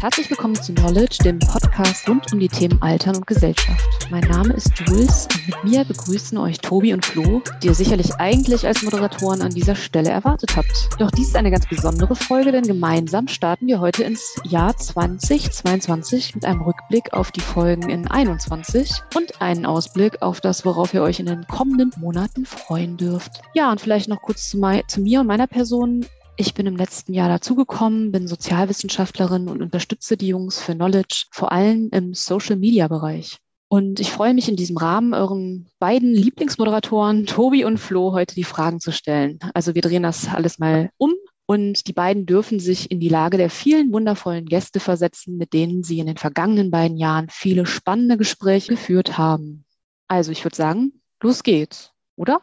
Herzlich willkommen zu Knowledge, dem Podcast rund um die Themen Altern und Gesellschaft. Mein Name ist Jules und mit mir begrüßen euch Tobi und Flo, die ihr sicherlich eigentlich als Moderatoren an dieser Stelle erwartet habt. Doch dies ist eine ganz besondere Folge, denn gemeinsam starten wir heute ins Jahr 2022 mit einem Rückblick auf die Folgen in 21 und einen Ausblick auf das, worauf ihr euch in den kommenden Monaten freuen dürft. Ja, und vielleicht noch kurz zu, zu mir und meiner Person. Ich bin im letzten Jahr dazugekommen, bin Sozialwissenschaftlerin und unterstütze die Jungs für Knowledge, vor allem im Social-Media-Bereich. Und ich freue mich in diesem Rahmen, euren beiden Lieblingsmoderatoren, Tobi und Flo, heute die Fragen zu stellen. Also wir drehen das alles mal um und die beiden dürfen sich in die Lage der vielen wundervollen Gäste versetzen, mit denen sie in den vergangenen beiden Jahren viele spannende Gespräche geführt haben. Also ich würde sagen, los geht's, oder?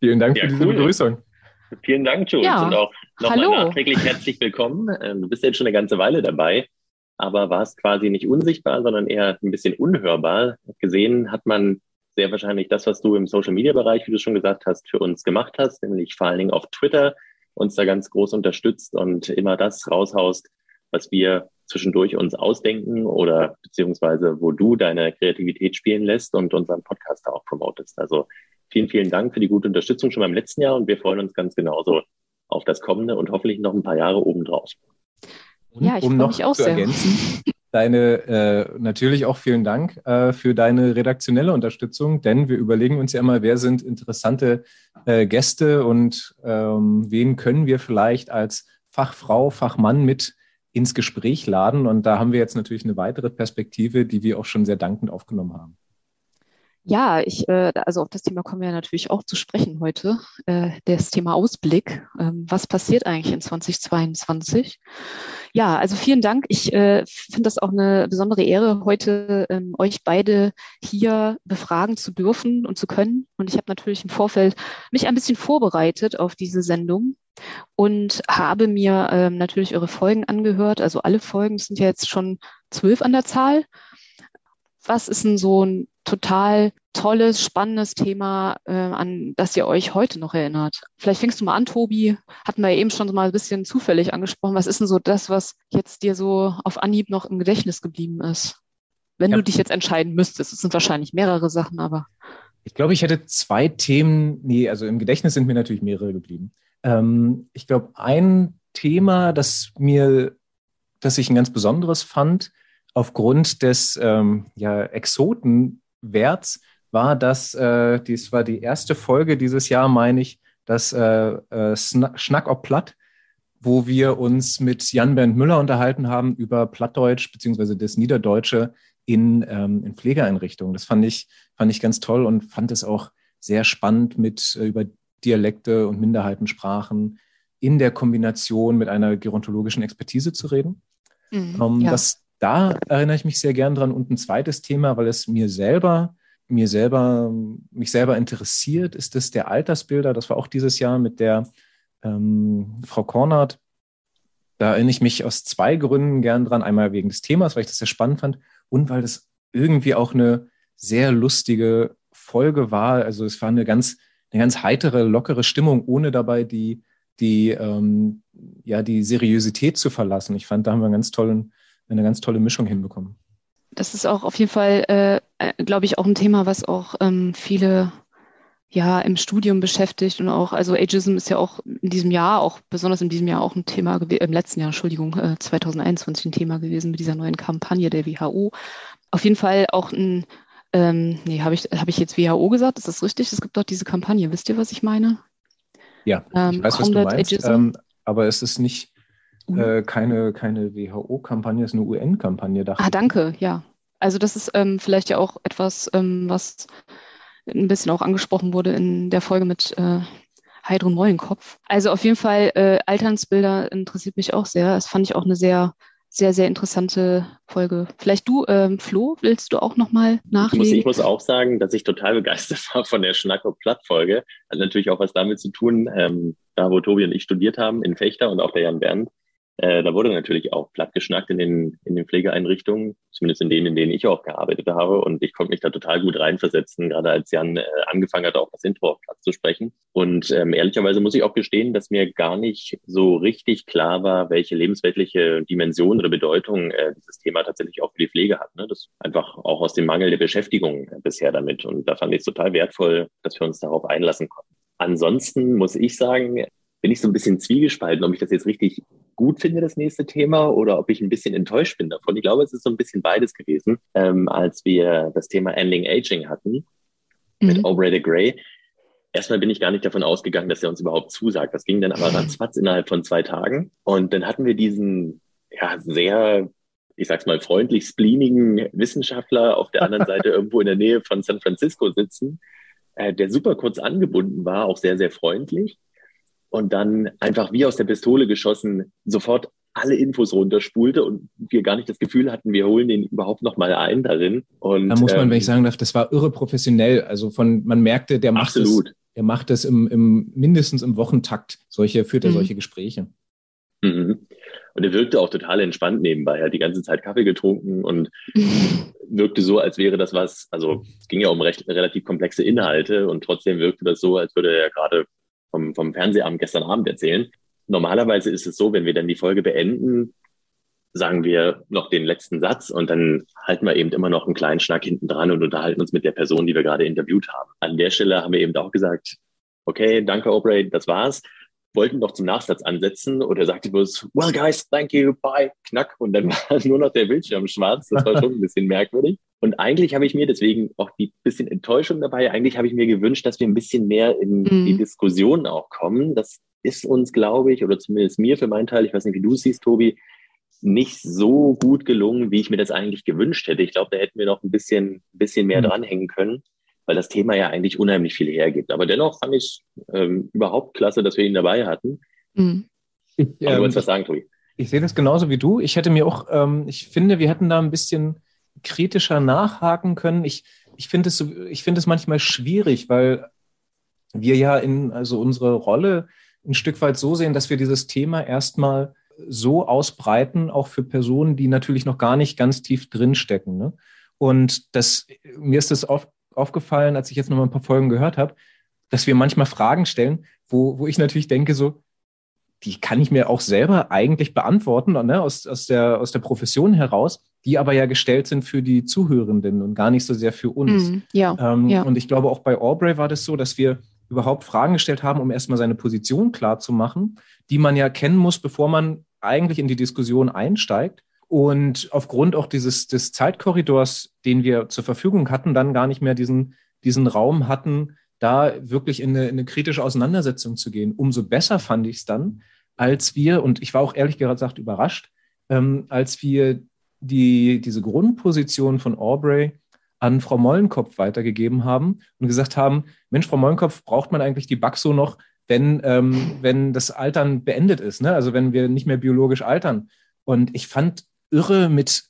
Vielen Dank ja, für diese cool. Begrüßung. Vielen Dank, Jules. Ja. Und auch nochmal nachträglich herzlich willkommen. Ähm, du bist jetzt schon eine ganze Weile dabei, aber warst quasi nicht unsichtbar, sondern eher ein bisschen unhörbar. Gesehen hat man sehr wahrscheinlich das, was du im Social-Media-Bereich, wie du schon gesagt hast, für uns gemacht hast, nämlich vor allen Dingen auf Twitter uns da ganz groß unterstützt und immer das raushaust, was wir zwischendurch uns ausdenken oder beziehungsweise wo du deine Kreativität spielen lässt und unseren Podcast auch promotest. Also vielen, vielen Dank für die gute Unterstützung schon beim letzten Jahr und wir freuen uns ganz genauso auf das kommende und hoffentlich noch ein paar Jahre obendrauf. Und ja, ich um noch mich auch zu sehr. ergänzen, deine äh, natürlich auch vielen Dank äh, für deine redaktionelle Unterstützung, denn wir überlegen uns ja immer, wer sind interessante äh, Gäste und ähm, wen können wir vielleicht als Fachfrau, Fachmann mit ins Gespräch laden. Und da haben wir jetzt natürlich eine weitere Perspektive, die wir auch schon sehr dankend aufgenommen haben. Ja, ich, äh, also auf das Thema kommen wir natürlich auch zu sprechen heute. Äh, das Thema Ausblick. Ähm, was passiert eigentlich in 2022? Ja, also vielen Dank. Ich äh, finde das auch eine besondere Ehre, heute ähm, euch beide hier befragen zu dürfen und zu können. Und ich habe natürlich im Vorfeld mich ein bisschen vorbereitet auf diese Sendung und habe mir ähm, natürlich eure Folgen angehört. Also alle Folgen sind ja jetzt schon zwölf an der Zahl was ist denn so ein total tolles, spannendes Thema, äh, an das ihr euch heute noch erinnert? Vielleicht fängst du mal an, Tobi. Hatten wir eben schon mal ein bisschen zufällig angesprochen. Was ist denn so das, was jetzt dir so auf Anhieb noch im Gedächtnis geblieben ist? Wenn ja. du dich jetzt entscheiden müsstest. Es sind wahrscheinlich mehrere Sachen, aber. Ich glaube, ich hätte zwei Themen. Nee, also im Gedächtnis sind mir natürlich mehrere geblieben. Ähm, ich glaube, ein Thema, das mir, das ich ein ganz besonderes fand, aufgrund des ähm, ja, Exotenwerts war das, äh, dies war die erste Folge dieses Jahr, meine ich, das äh, äh, Schnack ob Platt, wo wir uns mit Jan-Bernd Müller unterhalten haben über Plattdeutsch beziehungsweise das Niederdeutsche in, ähm, in Pflegeeinrichtungen. Das fand ich, fand ich ganz toll und fand es auch sehr spannend mit äh, über Dialekte und Minderheitensprachen in der Kombination mit einer gerontologischen Expertise zu reden. Mhm, um, ähm, ja. Das da erinnere ich mich sehr gern dran. Und ein zweites Thema, weil es mir selber, mir selber, mich selber interessiert, ist das der Altersbilder. Das war auch dieses Jahr mit der ähm, Frau Kornert. Da erinnere ich mich aus zwei Gründen gern dran. Einmal wegen des Themas, weil ich das sehr spannend fand und weil das irgendwie auch eine sehr lustige Folge war. Also es war eine ganz, eine ganz heitere, lockere Stimmung, ohne dabei die, die, ähm, ja, die Seriosität zu verlassen. Ich fand, da haben wir einen ganz tollen, eine ganz tolle Mischung hinbekommen. Das ist auch auf jeden Fall, äh, äh, glaube ich, auch ein Thema, was auch ähm, viele ja im Studium beschäftigt und auch, also Ageism ist ja auch in diesem Jahr, auch besonders in diesem Jahr auch ein Thema gewesen, im letzten Jahr, Entschuldigung, äh, 2021 ein Thema gewesen mit dieser neuen Kampagne der WHO. Auf jeden Fall auch ein, ähm, nee, habe ich, hab ich jetzt WHO gesagt? Ist das richtig? Es gibt doch diese Kampagne, wisst ihr, was ich meine? Ja, ähm, ich weiß, was du meinst, ähm, aber es ist nicht, Mhm. Äh, keine, keine WHO-Kampagne, es ist eine UN-Kampagne, dachte Ah, danke, ja. Also das ist ähm, vielleicht ja auch etwas, ähm, was ein bisschen auch angesprochen wurde in der Folge mit äh, Heidrun Mollenkopf. Also auf jeden Fall, äh, Alternsbilder interessiert mich auch sehr. Das fand ich auch eine sehr, sehr, sehr interessante Folge. Vielleicht du, ähm, Flo, willst du auch nochmal nachlegen? Ich muss, ich muss auch sagen, dass ich total begeistert war von der Schnacko-Platt-Folge. Hat natürlich auch was damit zu tun, ähm, da wo Tobi und ich studiert haben, in Fechter und auch der Jan Bernd Äh, da wurde natürlich auch platt geschnackt in den, in den Pflegeeinrichtungen, zumindest in denen, in denen ich auch gearbeitet habe. Und ich konnte mich da total gut reinversetzen, gerade als Jan äh, angefangen hat, auch das Intro auf Platz zu sprechen. Und ähm, ehrlicherweise muss ich auch gestehen, dass mir gar nicht so richtig klar war, welche lebensweltliche Dimension oder Bedeutung äh, dieses Thema tatsächlich auch für die Pflege hat. Ne? Das einfach auch aus dem Mangel der Beschäftigung äh, bisher damit. Und da fand ich es total wertvoll, dass wir uns darauf einlassen konnten. Ansonsten muss ich sagen, bin ich so ein bisschen zwiegespalten, ob ich das jetzt richtig gut finde, das nächste Thema, oder ob ich ein bisschen enttäuscht bin davon. Ich glaube, es ist so ein bisschen beides gewesen, ähm, als wir das Thema Ending Aging hatten mhm. mit Aubrey de Grey. Erstmal bin ich gar nicht davon ausgegangen, dass er uns überhaupt zusagt. Das ging dann aber ratzfatz innerhalb von zwei Tagen. Und dann hatten wir diesen ja, sehr, ich sag's mal, freundlich spleenigen Wissenschaftler auf der anderen Seite irgendwo in der Nähe von San Francisco sitzen, äh, der super kurz angebunden war, auch sehr, sehr freundlich und dann einfach wie aus der Pistole geschossen sofort alle Infos runterspulte und wir gar nicht das Gefühl hatten, wir holen den überhaupt noch mal ein darin. Und, da muss man, ähm, wenn ich sagen darf, das war irre professionell. Also von, man merkte, der macht absolut. es, der macht es im, im, mindestens im Wochentakt. Solche, führt er mhm. solche Gespräche. Mhm. Und er wirkte auch total entspannt nebenbei. Er hat die ganze Zeit Kaffee getrunken und wirkte so, als wäre das was, also es ging ja um recht, relativ komplexe Inhalte und trotzdem wirkte das so, als würde er gerade vom, vom Fernsehabend gestern Abend erzählen. Normalerweise ist es so, wenn wir dann die Folge beenden, sagen wir noch den letzten Satz und dann halten wir eben immer noch einen kleinen Schnack hinten dran und unterhalten uns mit der Person, die wir gerade interviewt haben. An der Stelle haben wir eben auch gesagt, okay, danke Aubrey, das war's. Wollten doch zum Nachsatz ansetzen und er sagte bloß, well guys, thank you, bye, knack. Und dann war nur noch der Bildschirm schwarz. Das war schon ein bisschen merkwürdig. Und eigentlich habe ich mir deswegen auch die bisschen Enttäuschung dabei, eigentlich habe ich mir gewünscht, dass wir ein bisschen mehr in mhm. die Diskussion auch kommen. Das ist uns, glaube ich, oder zumindest mir für meinen Teil, ich weiß nicht, wie du siehst, Tobi, nicht so gut gelungen, wie ich mir das eigentlich gewünscht hätte. Ich glaube, da hätten wir noch ein bisschen, bisschen mehr mhm. dranhängen können, weil das Thema ja eigentlich unheimlich viel hergibt. Aber dennoch fand ich ähm, überhaupt klasse, dass wir ihn dabei hatten. Mhm. Ich, ähm, du wolltest was sagen, Tobi? Ich sehe das genauso wie du. Ich hätte mir auch, ähm, ich finde, wir hätten da ein bisschen kritischer nachhaken können. Ich, ich finde es, ich finde es manchmal schwierig, weil wir ja in, also unsere Rolle ein Stück weit so sehen, dass wir dieses Thema erstmal so ausbreiten, auch für Personen, die natürlich noch gar nicht ganz tief drinstecken. Ne? Und das, mir ist das auf, aufgefallen, als ich jetzt noch mal ein paar Folgen gehört habe, dass wir manchmal Fragen stellen, wo, wo ich natürlich denke, so, die kann ich mir auch selber eigentlich beantworten, ne, aus, aus, der, aus der Profession heraus, die aber ja gestellt sind für die Zuhörenden und gar nicht so sehr für uns. Mm, ja, ähm, ja. Und ich glaube, auch bei Aubrey war das so, dass wir überhaupt Fragen gestellt haben, um erstmal seine Position klar zu machen, die man ja kennen muss, bevor man eigentlich in die Diskussion einsteigt. Und aufgrund auch dieses des Zeitkorridors, den wir zur Verfügung hatten, dann gar nicht mehr diesen, diesen Raum hatten, da wirklich in eine, in eine kritische Auseinandersetzung zu gehen. Umso besser fand ich es dann, als wir, und ich war auch ehrlich gesagt überrascht, ähm, als wir die, diese Grundposition von Aubrey an Frau Mollenkopf weitergegeben haben und gesagt haben, Mensch, Frau Mollenkopf, braucht man eigentlich die Baxo noch, wenn, ähm, wenn das Altern beendet ist, ne? also wenn wir nicht mehr biologisch altern. Und ich fand irre, mit,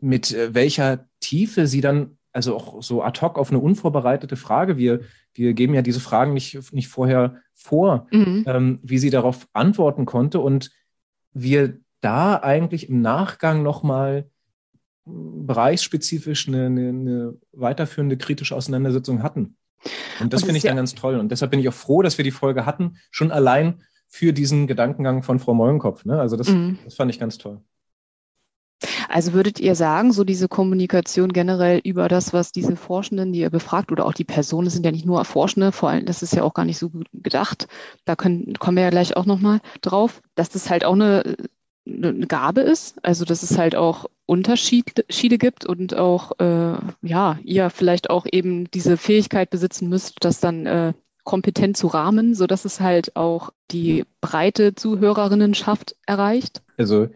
mit äh, welcher Tiefe sie dann, also auch so ad hoc auf eine unvorbereitete Frage, wir, wir geben ja diese Fragen nicht, nicht vorher vor, mhm. ähm, wie sie darauf antworten konnte und wir da eigentlich im Nachgang nochmal bereichsspezifisch eine, eine, eine, weiterführende kritische Auseinandersetzung hatten. Und das finde ich ja dann ganz toll. Und deshalb bin ich auch froh, dass wir die Folge hatten, schon allein für diesen Gedankengang von Frau Mollenkopf. Ne? Also das, mhm. das fand ich ganz toll. Also würdet ihr sagen, so diese Kommunikation generell über das, was diese Forschenden, die ihr befragt, oder auch die Personen, sind ja nicht nur Forschende, vor allem, das ist ja auch gar nicht so gut gedacht, da können, kommen wir ja gleich auch nochmal drauf, dass das halt auch eine, eine Gabe ist, also dass es halt auch Unterschiede gibt und auch, äh, ja, ihr vielleicht auch eben diese Fähigkeit besitzen müsst, das dann äh, kompetent zu rahmen, sodass es halt auch die breite Zuhörerinnenschaft erreicht? Also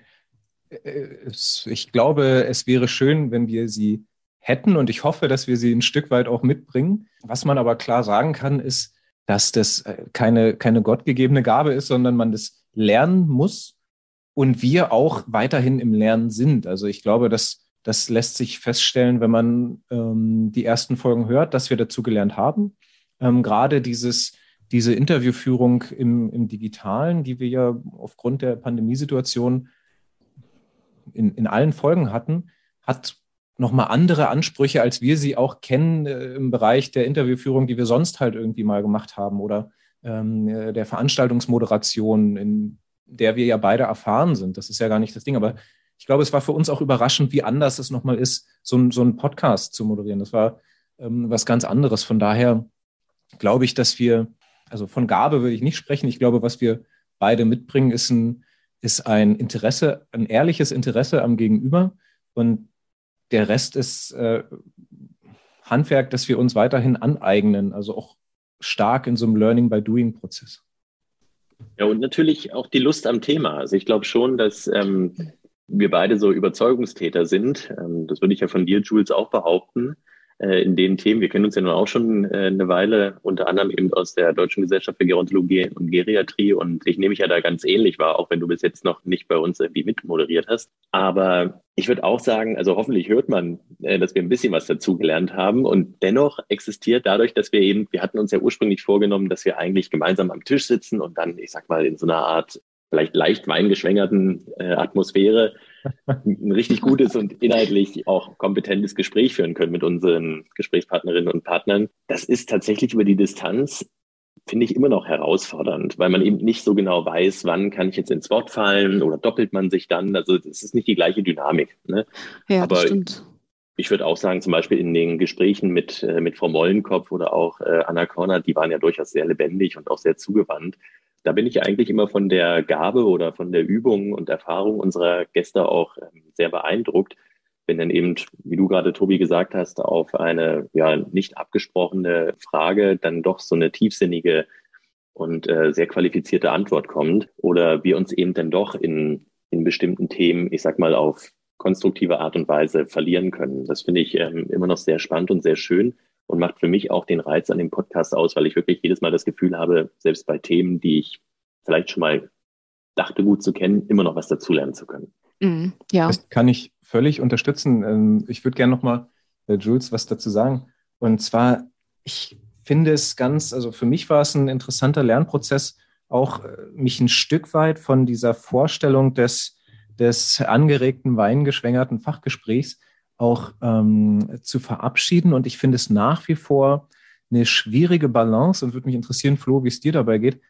ich glaube, es wäre schön, wenn wir sie hätten und ich hoffe, dass wir sie ein Stück weit auch mitbringen. Was man aber klar sagen kann, ist, dass das äh, keine, keine gottgegebene Gabe ist, sondern man das lernen muss und wir auch weiterhin im Lernen sind. Also ich glaube, dass das lässt sich feststellen, wenn man ähm, die ersten Folgen hört, dass wir dazu gelernt haben. Ähm, gerade dieses diese Interviewführung im, im Digitalen, die wir ja aufgrund der Pandemiesituation in, in allen Folgen hatten, hat nochmal andere Ansprüche, als wir sie auch kennen äh, im Bereich der Interviewführung, die wir sonst halt irgendwie mal gemacht haben oder ähm, äh, der Veranstaltungsmoderation, in der wir ja beide erfahren sind. Das ist ja gar nicht das Ding. Aber ich glaube, es war für uns auch überraschend, wie anders es nochmal ist, so, so einen Podcast zu moderieren. Das war ähm, was ganz anderes. Von daher glaube ich, dass wir, also von Gabe würde ich nicht sprechen. Ich glaube, was wir beide mitbringen, ist ein, ist ein Interesse, ein ehrliches Interesse am Gegenüber. Und der Rest ist äh, Handwerk, das wir uns weiterhin aneignen, also auch stark in so einem Learning by Doing Prozess. Ja, und natürlich auch die Lust am Thema. Also ich glaube schon, dass ähm, wir beide so Überzeugungstäter sind. Ähm, das würde ich ja von dir, Jules, auch behaupten äh, in den Themen. Wir kennen uns ja nun auch schon äh, eine Weile, unter anderem eben aus der Deutschen Gesellschaft für Gerontologie und Geriatrie. Und ich nehme mich ja da ganz ähnlich wahr, auch wenn du bis jetzt noch nicht bei uns irgendwie mitmoderiert hast. Aber ich würde auch sagen, also hoffentlich hört man, äh, dass wir ein bisschen was dazugelernt haben. Und dennoch existiert dadurch, dass wir eben, wir hatten uns ja ursprünglich vorgenommen, dass wir eigentlich gemeinsam am Tisch sitzen und dann, ich sag mal, in so einer Art vielleicht leicht weingeschwängerten äh, Atmosphäre ein richtig gutes und inhaltlich auch kompetentes Gespräch führen können mit unseren Gesprächspartnerinnen und Partnern. Das ist tatsächlich über die Distanz, finde ich immer noch herausfordernd, weil man eben nicht so genau weiß, wann kann ich jetzt ins Wort fallen oder doppelt man sich dann. Also es ist nicht die gleiche Dynamik. Ne? Ja, Aber stimmt. Ich würde auch sagen, zum Beispiel in den Gesprächen mit, äh, mit Frau Mollenkopf oder auch äh, Anna Korner, die waren ja durchaus sehr lebendig und auch sehr zugewandt da bin ich eigentlich immer von der Gabe oder von der Übung und Erfahrung unserer Gäste auch ähm, sehr beeindruckt, wenn dann eben, wie du gerade, Tobi, gesagt hast, auf eine ja nicht abgesprochene Frage dann doch so eine tiefsinnige und äh, sehr qualifizierte Antwort kommt oder wir uns eben dann doch in, in bestimmten Themen, ich sag mal, auf konstruktive Art und Weise verlieren können. Das finde ich ähm, immer noch sehr spannend und sehr schön und macht für mich auch den Reiz an dem Podcast aus, weil ich wirklich jedes Mal das Gefühl habe, selbst bei Themen, die ich vielleicht schon mal dachte gut zu kennen, immer noch was dazulernen zu können. Mhm, ja. Das kann ich völlig unterstützen. Ähm, ich würde gerne nochmal, äh, Jules, was dazu sagen. Und zwar, ich finde es ganz, also für mich war es ein interessanter Lernprozess, auch äh, mich ein Stück weit von dieser Vorstellung des, des angeregten, weingeschwängerten Fachgesprächs auch ähm, zu verabschieden. Und ich finde es nach wie vor eine schwierige Balance und würde mich interessieren, Flo, wie es dir dabei geht,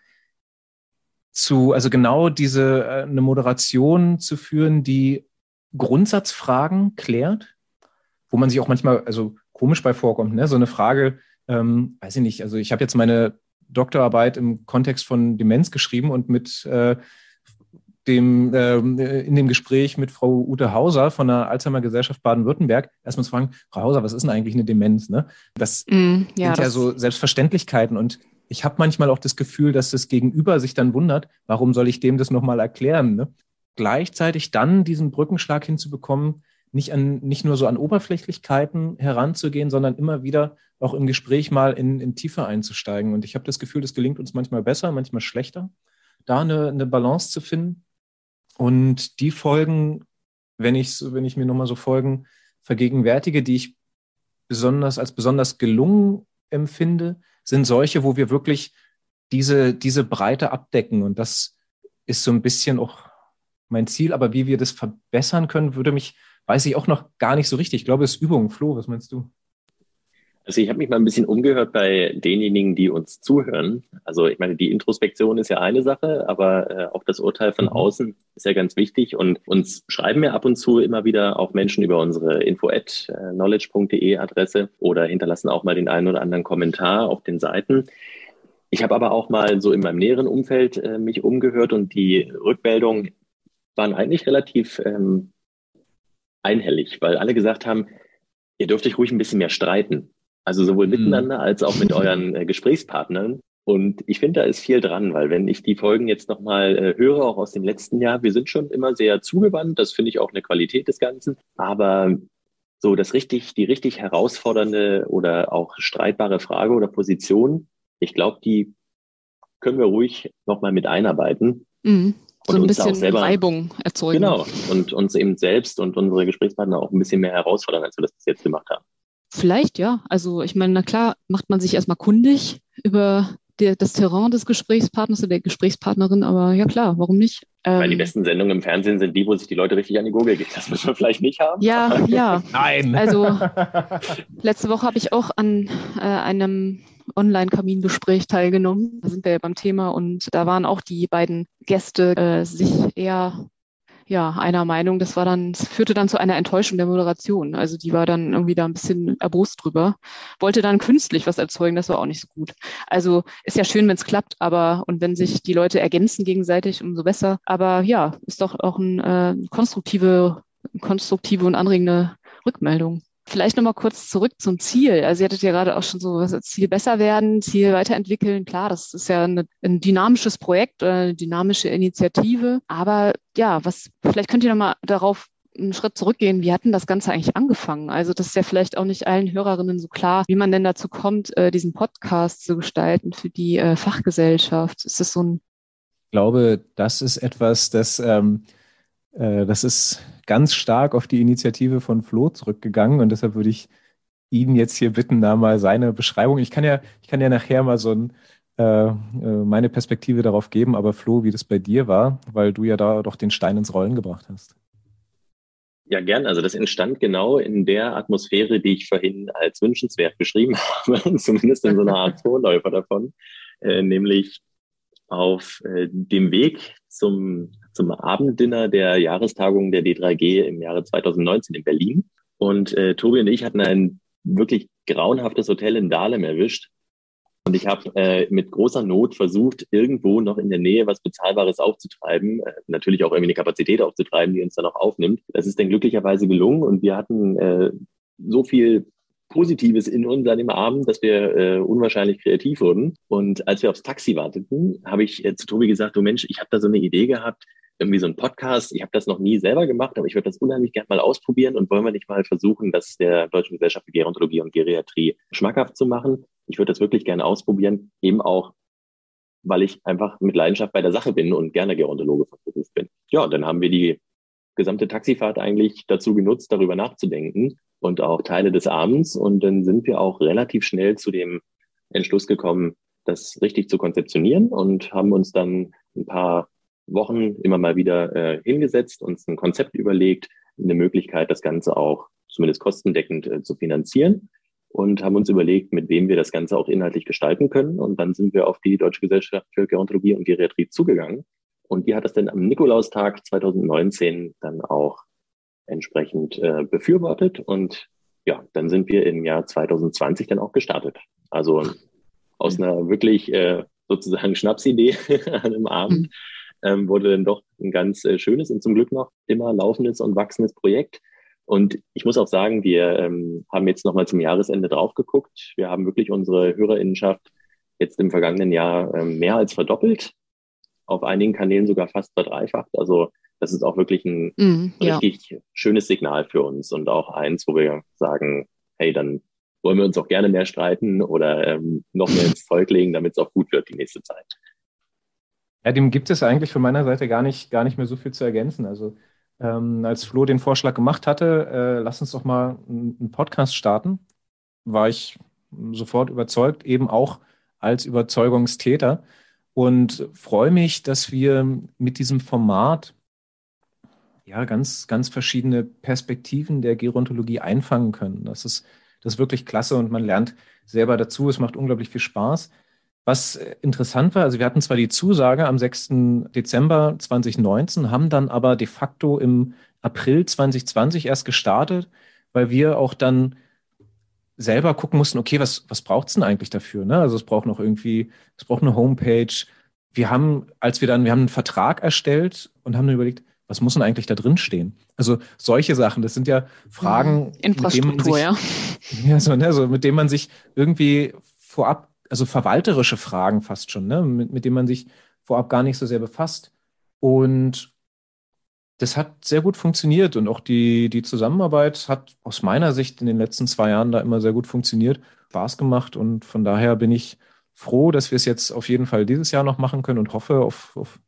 zu, also genau diese, äh, eine Moderation zu führen, die Grundsatzfragen klärt, wo man sich auch manchmal, also komisch bei vorkommt, ne? So eine Frage, ähm, weiß ich nicht, also ich habe jetzt meine Doktorarbeit im Kontext von Demenz geschrieben und mit äh, dem, äh, in dem Gespräch mit Frau Ute Hauser von der Alzheimer Gesellschaft Baden-Württemberg erstmal zu fragen, Frau Hauser, was ist denn eigentlich eine Demenz? Ne? Das mm, ja, sind ja so Selbstverständlichkeiten und ich habe manchmal auch das Gefühl, dass das Gegenüber sich dann wundert, warum soll ich dem das nochmal erklären? Ne? Gleichzeitig dann diesen Brückenschlag hinzubekommen, nicht, an, nicht nur so an Oberflächlichkeiten heranzugehen, sondern immer wieder auch im Gespräch mal in, in Tiefe einzusteigen. Und ich habe das Gefühl, das gelingt uns manchmal besser, manchmal schlechter, da eine, eine Balance zu finden. Und die Folgen, wenn ich, wenn ich mir nochmal so Folgen vergegenwärtige, die ich besonders als besonders gelungen empfinde, sind solche, wo wir wirklich diese, diese Breite abdecken. Und das ist so ein bisschen auch mein Ziel. Aber wie wir das verbessern können, würde mich, weiß ich auch noch gar nicht so richtig. Ich glaube, es ist Übung. Flo, was meinst du? Also ich habe mich mal ein bisschen umgehört bei denjenigen, die uns zuhören. Also ich meine, die Introspektion ist ja eine Sache, aber äh, auch das Urteil von mhm. außen ist ja ganz wichtig. Und uns schreiben ja ab und zu immer wieder auch Menschen über unsere info@knowledge.de Adresse oder hinterlassen auch mal den einen oder anderen Kommentar auf den Seiten. Ich habe aber auch mal so in meinem näheren Umfeld äh, mich umgehört und die Rückmeldungen waren eigentlich relativ ähm, einhellig, weil alle gesagt haben, ihr dürft euch ruhig ein bisschen mehr streiten. Also sowohl mhm. miteinander als auch mit euren äh, Gesprächspartnern. Und ich finde, da ist viel dran, weil wenn ich die Folgen jetzt nochmal äh, höre, auch aus dem letzten Jahr, wir sind schon immer sehr zugewandt. Das finde ich auch eine Qualität des Ganzen. Aber so das richtig, die richtig herausfordernde oder auch streitbare Frage oder Position, ich glaube, die können wir ruhig nochmal mit einarbeiten. Mhm. So und ein bisschen selber, Reibung erzeugen. Genau. Und uns eben selbst und unsere Gesprächspartner auch ein bisschen mehr herausfordern, als wir das bis jetzt gemacht haben. Vielleicht ja. Also ich meine, na klar, macht man sich erstmal kundig über der, das Terrain des Gesprächspartners oder der Gesprächspartnerin, aber ja klar, warum nicht? Ähm, Weil die besten Sendungen im Fernsehen sind die, wo sich die Leute richtig an die Gurgel gehen. Das müssen wir vielleicht nicht haben. Ja, ja. Nein. Also letzte Woche habe ich auch an äh, einem Online-Kamingespräch teilgenommen. Da sind wir ja beim Thema und da waren auch die beiden Gäste äh, sich eher ja, einer Meinung. Das war dann, das führte dann zu einer Enttäuschung der Moderation. Also die war dann irgendwie da ein bisschen erbost drüber. Wollte dann künstlich was erzeugen, das war auch nicht so gut. Also ist ja schön, wenn es klappt, aber und wenn sich die Leute ergänzen gegenseitig, umso besser. Aber ja, ist doch auch ein äh, konstruktive, konstruktive und anregende Rückmeldung. Vielleicht nochmal kurz zurück zum Ziel. Also ihr hattet ja gerade auch schon so was Ziel besser werden, Ziel weiterentwickeln. Klar, das ist ja eine, ein dynamisches Projekt oder eine dynamische Initiative. Aber ja, was, vielleicht könnt ihr nochmal darauf einen Schritt zurückgehen. Wie hat denn das Ganze eigentlich angefangen? Also das ist ja vielleicht auch nicht allen Hörerinnen so klar, wie man denn dazu kommt, äh, diesen Podcast zu gestalten für die äh, Fachgesellschaft. Ist das so ein ich glaube, das ist etwas, das, ähm, äh, das ist ganz stark auf die Initiative von Flo zurückgegangen und deshalb würde ich ihn jetzt hier bitten, da mal seine Beschreibung. Ich kann ja, ich kann ja nachher mal so ein, äh, äh, meine Perspektive darauf geben, aber Flo, wie das bei dir war, weil du ja da doch den Stein ins Rollen gebracht hast. Ja, gern. Also das entstand genau in der Atmosphäre, die ich vorhin als wünschenswert beschrieben habe, zumindest in so einer Art Vorläufer davon, äh, nämlich auf äh, dem Weg zum zum Abenddinner der Jahrestagung der D3G im Jahre 2019 in Berlin. Und äh, Tobi und ich hatten ein wirklich grauenhaftes Hotel in Dahlem erwischt. Und ich habe äh, mit großer Not versucht, irgendwo noch in der Nähe was Bezahlbares aufzutreiben, äh, natürlich auch irgendwie eine Kapazität aufzutreiben, die uns dann auch aufnimmt. Das ist dann glücklicherweise gelungen und wir hatten äh, so viel Positives in uns an dem Abend, dass wir äh, unwahrscheinlich kreativ wurden. Und als wir aufs Taxi warteten, habe ich äh, zu Tobi gesagt, du Mensch, ich habe da so eine Idee gehabt, irgendwie so ein Podcast. Ich habe das noch nie selber gemacht, aber ich würde das unheimlich gerne mal ausprobieren und wollen wir nicht mal versuchen, das der Deutschen Gesellschaft für Gerontologie und Geriatrie schmackhaft zu machen. Ich würde das wirklich gerne ausprobieren, eben auch, weil ich einfach mit Leidenschaft bei der Sache bin und gerne Gerontologe von Beruf bin. Ja, dann haben wir die gesamte Taxifahrt eigentlich dazu genutzt, darüber nachzudenken und auch Teile des Abends. Und dann sind wir auch relativ schnell zu dem Entschluss gekommen, das richtig zu konzeptionieren und haben uns dann ein paar Wochen immer mal wieder äh, hingesetzt, uns ein Konzept überlegt, eine Möglichkeit, das Ganze auch zumindest kostendeckend äh, zu finanzieren und haben uns überlegt, mit wem wir das Ganze auch inhaltlich gestalten können. Und dann sind wir auf die Deutsche Gesellschaft für Gerontologie und Geriatrie zugegangen. Und die hat das dann am Nikolaustag 2019 dann auch entsprechend äh, befürwortet. Und ja, dann sind wir im Jahr 2020 dann auch gestartet. Also aus einer wirklich äh, sozusagen Schnapsidee an einem Abend mhm ähm, wurde dann doch ein ganz äh, schönes und zum Glück noch immer laufendes und wachsendes Projekt. Und ich muss auch sagen, wir ähm, haben jetzt nochmal zum Jahresende drauf geguckt. Wir haben wirklich unsere Hörerinnenschaft jetzt im vergangenen Jahr ähm, mehr als verdoppelt, auf einigen Kanälen sogar fast verdreifacht. Also das ist auch wirklich ein mm, ja. richtig schönes Signal für uns und auch eins, wo wir sagen, hey, dann wollen wir uns auch gerne mehr streiten oder ähm, noch mehr ins Zeug legen, damit es auch gut wird die nächste Zeit. Ja, dem gibt es eigentlich von meiner Seite gar nicht, gar nicht mehr so viel zu ergänzen. Also ähm, als Flo den Vorschlag gemacht hatte, äh, lass uns doch mal einen Podcast starten, war ich sofort überzeugt, eben auch als Überzeugungstäter und freue mich, dass wir mit diesem Format ja ganz, ganz verschiedene Perspektiven der Gerontologie einfangen können. Das ist, das ist wirklich klasse und man lernt selber dazu. Es macht unglaublich viel Spaß. Was interessant war, also wir hatten zwar die Zusage am 6. Dezember 2019, haben dann aber de facto im April 2020 erst gestartet, weil wir auch dann selber gucken mussten, okay, was, was braucht es denn eigentlich dafür? Ne? Also es braucht noch irgendwie, es braucht eine Homepage. Wir haben, als wir dann, wir haben einen Vertrag erstellt und haben dann überlegt, was muss denn eigentlich da drin stehen? Also solche Sachen, das sind ja Fragen, Infrastruktur, mit denen man sich, ja. ja so, ne, so, mit denen man sich irgendwie vorab also verwalterische Fragen fast schon, ne? mit, mit denen man sich vorab gar nicht so sehr befasst. Und das hat sehr gut funktioniert und auch die, die Zusammenarbeit hat aus meiner Sicht in den letzten zwei Jahren da immer sehr gut funktioniert, Spaß gemacht und von daher bin ich froh, dass wir es jetzt auf jeden Fall dieses Jahr noch machen können und hoffe auf, auf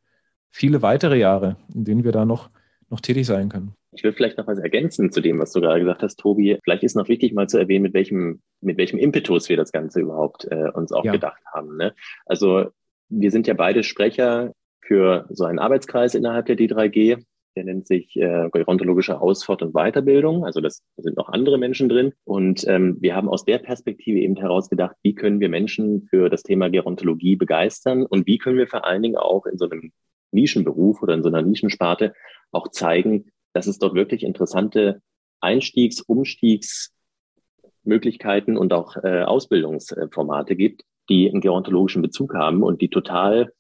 viele weitere Jahre, in denen wir da noch, noch tätig sein können. Ich will vielleicht noch was ergänzen zu dem, was du gerade gesagt hast, Tobi. Vielleicht ist noch wichtig, mal zu erwähnen, mit welchem, mit welchem Impetus wir das Ganze überhaupt äh, uns auch ja. gedacht haben. Ne? Also wir sind ja beide Sprecher für so einen Arbeitskreis innerhalb der D3G. Der nennt sich äh, gerontologische Ausfort- und Weiterbildung. Also das da sind noch andere Menschen drin. Und ähm, wir haben aus der Perspektive eben herausgedacht, wie können wir Menschen für das Thema Gerontologie begeistern und wie können wir vor allen Dingen auch in so einem Nischenberuf oder in so einer Nischensparte auch zeigen, dass es dort wirklich interessante Einstiegs-, Umstiegsmöglichkeiten und auch äh, Ausbildungsformate gibt, die einen gerontologischen Bezug haben und die total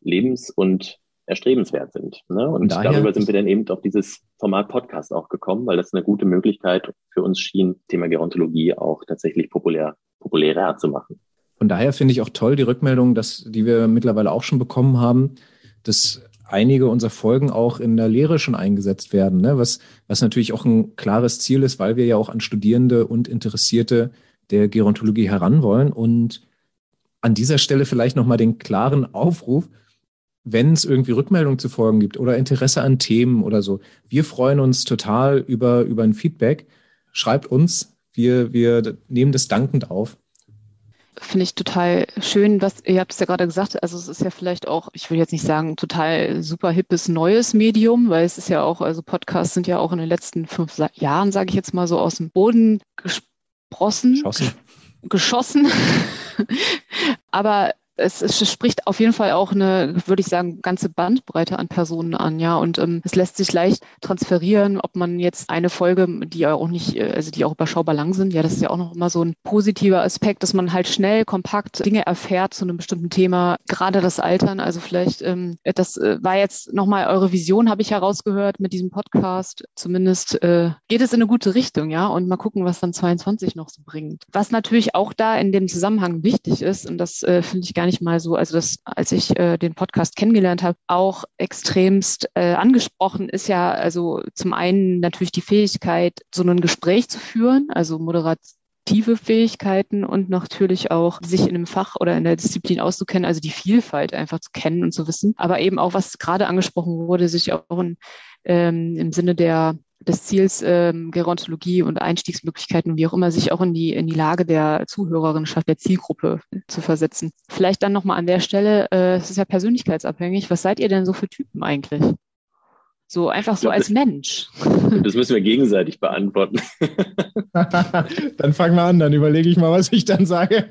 lebens- und erstrebenswert sind. Ne? Und Daher darüber sind wir dann eben auf dieses Format Podcast auch gekommen, weil das eine gute Möglichkeit für uns schien, Thema Gerontologie auch tatsächlich populär, populärer zu machen. Von daher finde ich auch toll die Rückmeldung, dass, die wir mittlerweile auch schon bekommen haben, dass einige unserer Folgen auch in der Lehre schon eingesetzt werden, ne? was, was natürlich auch ein klares Ziel ist, weil wir ja auch an Studierende und Interessierte der Gerontologie heran wollen. Und an dieser Stelle vielleicht nochmal den klaren Aufruf, wenn es irgendwie Rückmeldungen zu Folgen gibt oder Interesse an Themen oder so. Wir freuen uns total über, über ein Feedback. Schreibt uns, wir, wir nehmen das dankend auf finde ich total schön, was ihr habt es ja gerade gesagt, also es ist ja vielleicht auch, ich will jetzt nicht sagen, total super hippes neues Medium, weil es ist ja auch, also Podcasts sind ja auch in den letzten fünf Jahren, sage ich jetzt mal so, aus dem Boden gesprossen, geschossen, geschossen. aber es, es spricht auf jeden Fall auch eine, würde ich sagen, ganze Bandbreite an Personen an, ja. Und ähm, es lässt sich leicht transferieren, ob man jetzt eine Folge, die auch nicht, äh, also die auch überschaubar lang sind, ja, das ist ja auch noch immer so ein positiver Aspekt, dass man halt schnell, kompakt Dinge erfährt zu einem bestimmten Thema, gerade das Altern. Also vielleicht, ähm, das äh, war jetzt nochmal eure Vision, habe ich herausgehört mit diesem Podcast. Zumindest äh, geht es in eine gute Richtung, ja. Und mal gucken, was dann 22 noch so bringt. Was natürlich auch da in dem Zusammenhang wichtig ist, und das äh, finde ich gar nicht mal so, also das, als ich äh, den Podcast kennengelernt habe, auch extremst äh, angesprochen ist ja also zum einen natürlich die Fähigkeit, so ein Gespräch zu führen, also moderative Fähigkeiten und natürlich auch sich in einem Fach oder in der Disziplin auszukennen, also die Vielfalt einfach zu kennen und zu wissen. Aber eben auch, was gerade angesprochen wurde, sich auch in, ähm, im Sinne der des Ziels ähm, Gerontologie und Einstiegsmöglichkeiten, wie auch immer, sich auch in die, in die Lage der Zuhörerinnenschaft, der Zielgruppe zu versetzen. Vielleicht dann nochmal an der Stelle, äh, es ist ja persönlichkeitsabhängig, was seid ihr denn so für Typen eigentlich? So einfach so als Mensch. Das müssen wir gegenseitig beantworten. dann fangen wir an, dann überlege ich mal, was ich dann sage.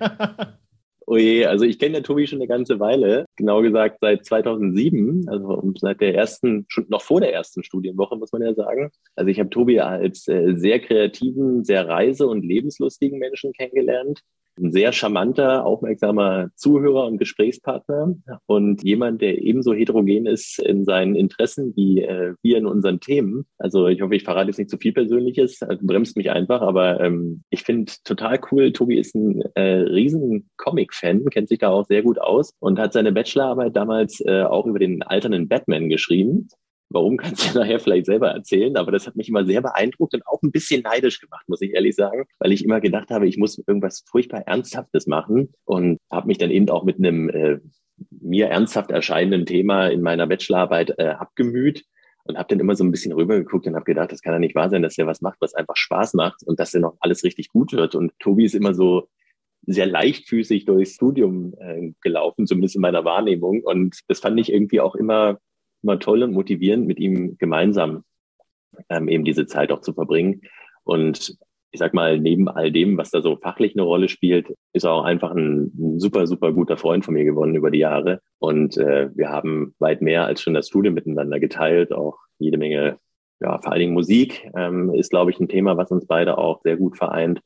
Oh je, also ich kenne ja Tobi schon eine ganze Weile, genau gesagt seit 2007, also seit der ersten, schon noch vor der ersten Studienwoche, muss man ja sagen. Also ich habe Tobi als äh, sehr kreativen, sehr reise- und lebenslustigen Menschen kennengelernt, ein sehr charmanter, aufmerksamer Zuhörer und Gesprächspartner und jemand, der ebenso heterogen ist in seinen Interessen wie äh, wir in unseren Themen. Also ich hoffe, ich verrate jetzt nicht zu viel Persönliches, also bremst mich einfach, aber ähm, ich finde total cool, Tobi ist ein äh, riesen Comic-Fan, kennt sich da auch sehr gut aus und hat seine Bachelorarbeit damals äh, auch über den alternden Batman geschrieben. Warum kannst du nachher vielleicht selber erzählen? Aber das hat mich immer sehr beeindruckt und auch ein bisschen neidisch gemacht, muss ich ehrlich sagen, weil ich immer gedacht habe, ich muss irgendwas furchtbar Ernsthaftes machen und habe mich dann eben auch mit einem äh, mir ernsthaft erscheinenden Thema in meiner Bachelorarbeit äh, abgemüht und habe dann immer so ein bisschen rübergeguckt und habe gedacht, das kann ja nicht wahr sein, dass er was macht, was einfach Spaß macht und dass er noch alles richtig gut wird. Und Tobi ist immer so sehr leichtfüßig durchs Studium äh, gelaufen, zumindest in meiner Wahrnehmung. Und das fand ich irgendwie auch immer immer toll und motivierend, mit ihm gemeinsam ähm, eben diese Zeit auch zu verbringen. Und ich sag mal, neben all dem, was da so fachlich eine Rolle spielt, ist er auch einfach ein, super, super guter Freund von mir geworden über die Jahre. Und äh, wir haben weit mehr als schon das Studium miteinander geteilt, auch jede Menge, ja, vor allen Dingen Musik ähm, ist, glaube ich, ein Thema, was uns beide auch sehr gut vereint.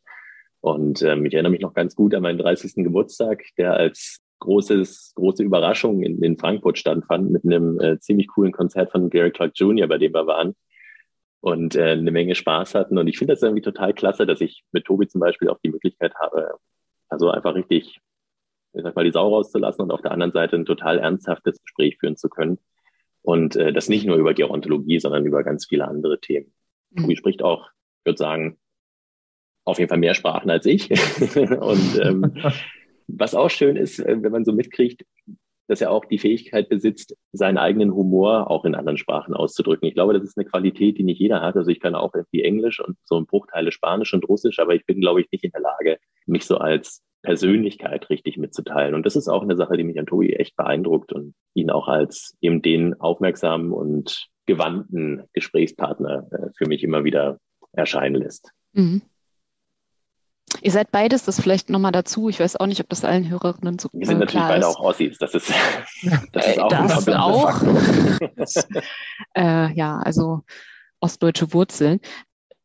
Und ähm, ich erinnere mich noch ganz gut an meinen 30. Geburtstag, der als großes, große Überraschung in, in Frankfurt stattfand mit einem äh, ziemlich coolen Konzert von Gary Clark Jr., bei dem wir waren und äh, eine Menge Spaß hatten. Und ich finde das irgendwie total klasse, dass ich mit Tobi zum Beispiel auch die Möglichkeit habe, also einfach richtig, ich sag mal, die Sau rauszulassen und auf der anderen Seite ein total ernsthaftes Gespräch führen zu können. Und äh, das nicht nur über Gerontologie, sondern über ganz viele andere Themen. Mhm. Tobi spricht auch, ich würde sagen, auf jeden Fall mehr Sprachen als ich. und ähm, Was auch schön ist, äh, wenn man so mitkriegt, dass er auch die Fähigkeit besitzt, seinen eigenen Humor auch in anderen Sprachen auszudrücken. Ich glaube, das ist eine Qualität, die nicht jeder hat. Also ich kann auch irgendwie Englisch und so ein Bruchteile Spanisch und Russisch, aber ich bin, glaube ich, nicht in der Lage, mich so als Persönlichkeit richtig mitzuteilen. Und das ist auch eine Sache, die mich an Tobi echt beeindruckt und ihn auch als eben den aufmerksamen und gewandten Gesprächspartner äh, für mich immer wieder erscheinen lässt. Mhm. Ihr seid beides, das vielleicht nochmal dazu. Ich weiß auch nicht, ob das allen Hörerinnen so Wir sind natürlich beide ist. auch Aussies. Das ist, das ist auch das ein auch. äh, Ja, also ostdeutsche Wurzeln.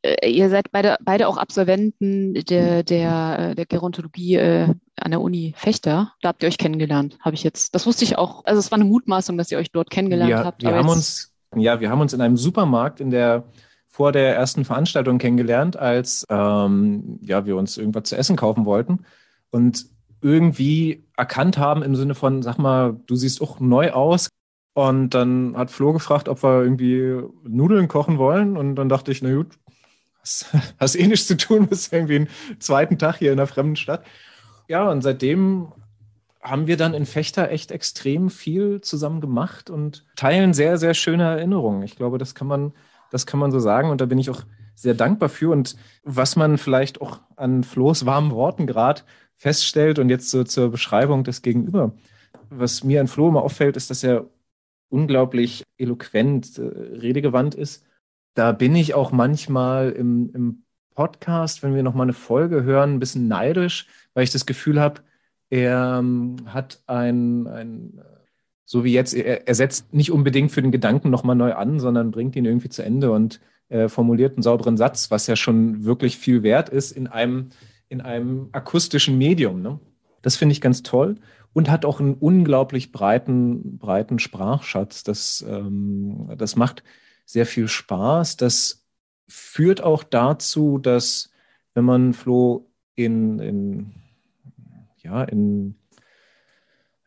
Äh, ihr seid beide, beide auch Absolventen der, der, äh, der Gerontologie äh, an der Uni Fechter. Da habt ihr euch kennengelernt, habe ich jetzt. Das wusste ich auch. Also es war eine Mutmaßung, dass ihr euch dort kennengelernt ja, habt. Wir haben uns, ja, wir haben uns in einem Supermarkt in der vor der ersten Veranstaltung kennengelernt, als ähm, ja, wir uns irgendwas zu essen kaufen wollten und irgendwie erkannt haben im Sinne von, sag mal, du siehst auch neu aus. Und dann hat Flo gefragt, ob wir irgendwie Nudeln kochen wollen. Und dann dachte ich, na gut, hast, hast eh nichts zu tun, bist irgendwie einen zweiten Tag hier in einer fremden Stadt. Ja, und seitdem haben wir dann in Fechter echt extrem viel zusammen gemacht und teilen sehr, sehr schöne Erinnerungen. Ich glaube, das kann man, das kann man so sagen und da bin ich auch sehr dankbar für. Und was man vielleicht auch an Flo's warmen Worten gerade feststellt und jetzt so zur Beschreibung des Gegenüber, was mir an Flo immer auffällt, ist, dass er unglaublich eloquent, äh, redegewandt ist da bin ich auch manchmal im, im Podcast, wenn wir noch mal eine Folge hören, ein bisschen neidisch, weil ich das Gefühl habe, er ähm, hat ein, ein, so wie jetzt, er, er setzt nicht unbedingt für den Gedanken noch mal neu an, sondern bringt ihn irgendwie zu Ende und äh, formuliert einen sauberen Satz, was ja schon wirklich viel wert ist in einem, in einem akustischen Medium. Ne? Das finde ich ganz toll und hat auch einen unglaublich breiten, breiten Sprachschatz. Das, ähm, das macht sehr viel Spaß. Das führt auch dazu, dass wenn man Flo in, in, ja, in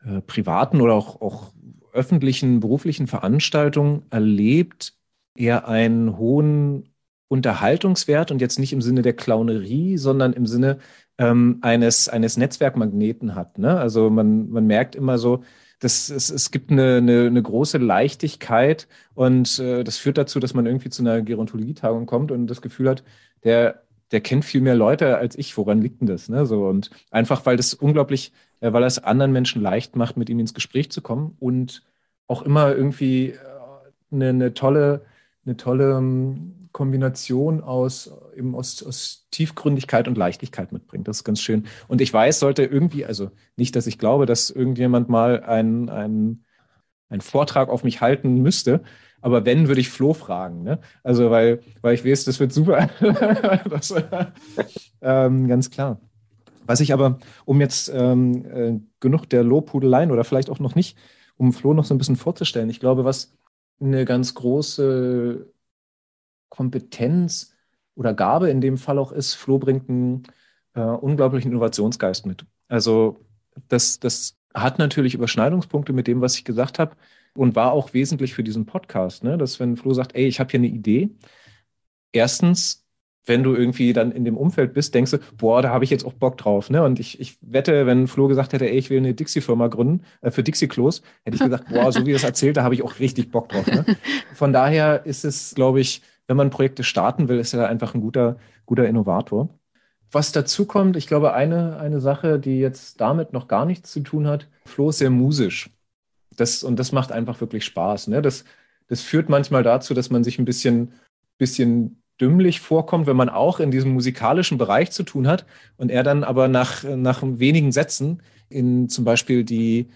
äh, privaten oder auch, auch öffentlichen, beruflichen Veranstaltungen erlebt, er einen hohen Unterhaltungswert und jetzt nicht im Sinne der Clownerie, sondern im Sinne ähm, eines, eines Netzwerkmagneten hat. Ne? Also man, man merkt immer so, das, es, es gibt eine, eine, eine große Leichtigkeit und äh, das führt dazu, dass man irgendwie zu einer Gerontologie-Tagung kommt und das Gefühl hat, der, der kennt viel mehr Leute als ich. Woran liegt denn das? Ne? So, und einfach, weil das unglaublich, äh, weil es anderen Menschen leicht macht, mit ihm ins Gespräch zu kommen und auch immer irgendwie äh, eine, eine tolle, eine tolle ähm, Kombination aus, eben aus, aus Tiefgründigkeit und Leichtigkeit mitbringt. Das ist ganz schön. Und ich weiß, sollte irgendwie, also nicht, dass ich glaube, dass irgendjemand mal einen, einen, einen Vortrag auf mich halten müsste, aber wenn, würde ich Flo fragen. Ne? Also, weil, weil ich weiß, das wird super. das, ähm, ganz klar. Was ich aber, um jetzt ähm, äh, genug der Lobhudeleien oder vielleicht auch noch nicht, um Flo noch so ein bisschen vorzustellen, ich glaube, was eine ganz große Kompetenz oder Gabe in dem Fall auch ist, Flo bringt einen äh, unglaublichen Innovationsgeist mit. Also das, das hat natürlich Überschneidungspunkte mit dem, was ich gesagt habe und war auch wesentlich für diesen Podcast, ne? dass wenn Flo sagt, ey, ich habe hier eine Idee, erstens, wenn du irgendwie dann in dem Umfeld bist, denkst du, boah, da habe ich jetzt auch Bock drauf. Ne? Und ich, ich wette, wenn Flo gesagt hätte, ey, ich will eine Dixie-Firma gründen, äh, für Dixie-Klos, hätte ich gesagt, boah, so wie er es erzählt, da habe ich auch richtig Bock drauf. Ne? Von daher ist es, glaube ich, wenn man Projekte starten will, ist er einfach ein guter, guter Innovator. Was dazu kommt, ich glaube, eine, eine Sache, die jetzt damit noch gar nichts zu tun hat, Flo ist sehr musisch. Das, und das macht einfach wirklich Spaß. Ne? Das, das führt manchmal dazu, dass man sich ein bisschen, bisschen dümmlich vorkommt, wenn man auch in diesem musikalischen Bereich zu tun hat und er dann aber nach, nach wenigen Sätzen in zum Beispiel die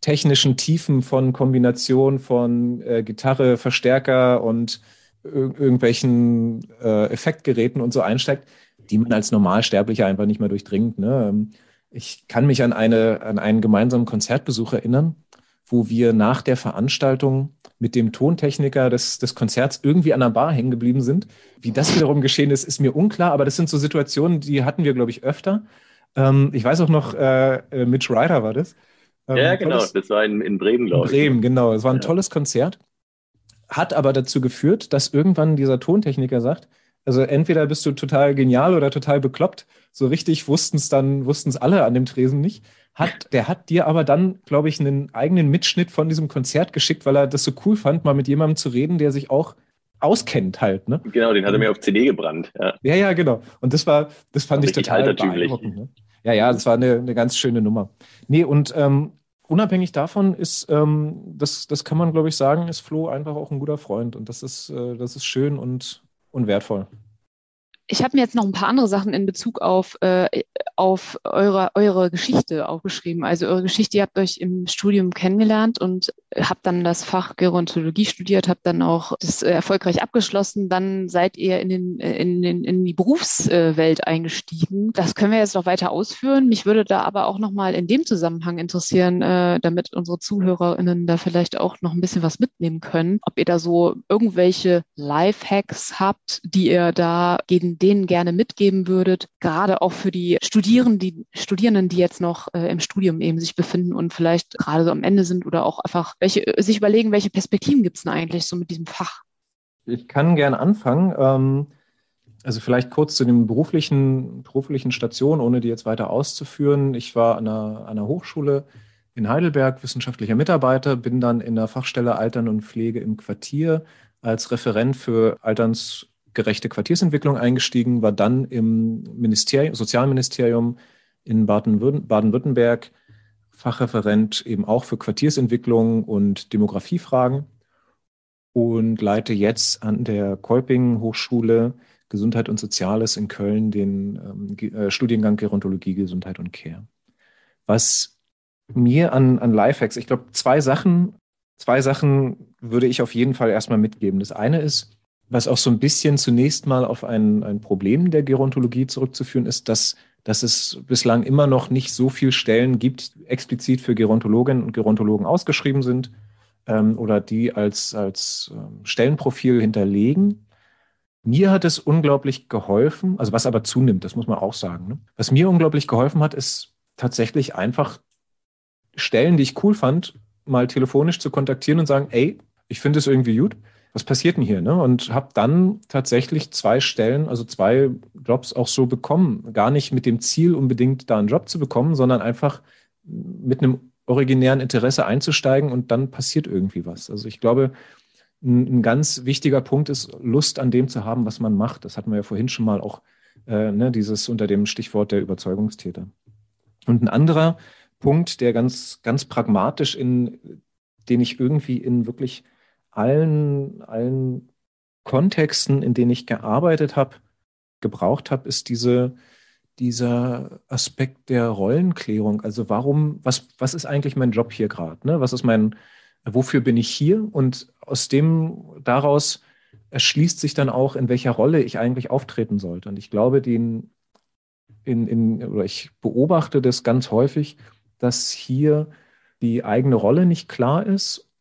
technischen Tiefen von Kombination von äh, Gitarre, Verstärker und ir irgendwelchen äh, Effektgeräten und so einsteigt, die man als Normalsterblicher einfach nicht mehr durchdringt. Ne? Ähm, ich kann mich an, eine, an einen gemeinsamen Konzertbesuch erinnern, wo wir nach der Veranstaltung mit dem Tontechniker des, des Konzerts irgendwie an der Bar hängen geblieben sind. Wie das wiederum geschehen ist, ist mir unklar, aber das sind so Situationen, die hatten wir, glaube ich, öfter. Ähm, ich weiß auch noch, äh, äh Mitch Ryder war das. Ähm, ja, genau, tolles, das war in, in Bremen, glaube ich. Bremen, genau. Es war ein ja. tolles Konzert hat aber dazu geführt, dass irgendwann dieser Tontechniker sagt, also entweder bist du total genial oder total bekloppt. So richtig wussten es dann, wussten es alle an dem Tresen nicht. Hat, der hat dir aber dann, glaube ich, einen eigenen Mitschnitt von diesem Konzert geschickt, weil er das so cool fand, mal mit jemandem zu reden, der sich auch auskennt halt. Ne? Genau, den hat er mir auf CD gebrannt. Ja, ja, ja genau. Und das war, das fand ich total beeindruckend. Ne? Ja, ja, das war eine, eine ganz schöne Nummer. Nee, und ähm, unabhängig davon ist, ähm, das, das kann man, glaube ich, sagen, ist Flo einfach auch ein guter Freund. Und das ist, äh, das ist schön und, und wertvoll. Ich habe mir jetzt noch ein paar andere Sachen in Bezug auf, äh, auf eure, eure Geschichte aufgeschrieben. Also eure Geschichte, ihr habt euch im Studium kennengelernt und habt dann das Fach Gerontologie studiert, habt dann auch das äh, erfolgreich abgeschlossen. Dann seid ihr in, den, in, den, in die Berufswelt eingestiegen. Das können wir jetzt noch weiter ausführen. Mich würde da aber auch nochmal in dem Zusammenhang interessieren, äh, damit unsere ZuhörerInnen da vielleicht auch noch ein bisschen was mitnehmen können, ob ihr da so irgendwelche Lifehacks habt, die ihr da gegen denen gerne mitgeben würdet, gerade auch für die Studierenden, die Studierenden, die jetzt noch äh, im Studium eben sich befinden und vielleicht gerade so am Ende sind oder auch einfach welche, sich überlegen, welche Perspektiven gibt es denn eigentlich so mit diesem Fach? Ich kann gerne anfangen. Ähm, also vielleicht kurz zu den beruflichen, beruflichen Stationen, ohne die jetzt weiter auszuführen. Ich war an einer, einer Hochschule in Heidelberg wissenschaftlicher Mitarbeiter, bin dann in der Fachstelle Altern und Pflege im Quartier als Referent für Alterns- gerechte Quartiersentwicklung eingestiegen, war dann im Ministerium, Sozialministerium in Baden-Württemberg Fachreferent eben auch für Quartiersentwicklung und Demografiefragen und leite jetzt an der Kolping Hochschule Gesundheit und Soziales in Köln den ähm, äh, Studiengang Gerontologie, Gesundheit und Care. Was mir an, an Lifehacks, ich glaube, zwei Sachen, zwei Sachen würde ich auf jeden Fall erstmal mitgeben. Das eine ist, was auch so ein bisschen zunächst mal auf ein, ein Problem der Gerontologie zurückzuführen ist, dass, dass es bislang immer noch nicht so viele Stellen gibt, explizit für Gerontologinnen und Gerontologen ausgeschrieben sind ähm, oder die als, als ähm, Stellenprofil hinterlegen. Mir hat es unglaublich geholfen, also was aber zunimmt, das muss man auch sagen. Ne? Was mir unglaublich geholfen hat, ist tatsächlich einfach Stellen, die ich cool fand, mal telefonisch zu kontaktieren und sagen, ey, ich finde es irgendwie gut was passiert denn hier? Ne? Und habe dann tatsächlich zwei Stellen, also zwei Jobs auch so bekommen. Gar nicht mit dem Ziel, unbedingt da einen Job zu bekommen, sondern einfach mit einem originären Interesse einzusteigen und dann passiert irgendwie was. Also ich glaube, ein, ein ganz wichtiger Punkt ist, Lust an dem zu haben, was man macht. Das hatten wir ja vorhin schon mal auch, äh, ne, dieses unter dem Stichwort der Überzeugungstäter. Und ein anderer Punkt, der ganz, ganz pragmatisch in, den ich irgendwie in wirklich allen, allen Kontexten, in denen ich gearbeitet habe, gebraucht habe, ist diese, dieser Aspekt der Rollenklärung. Also warum, was, was ist eigentlich mein Job hier gerade? Ne? Was ist mein, wofür bin ich hier? Und aus dem, daraus erschließt sich dann auch, in welcher Rolle ich eigentlich auftreten sollte. Und ich glaube, den, in, in, oder ich beobachte das ganz häufig, dass hier die eigene Rolle nicht klar ist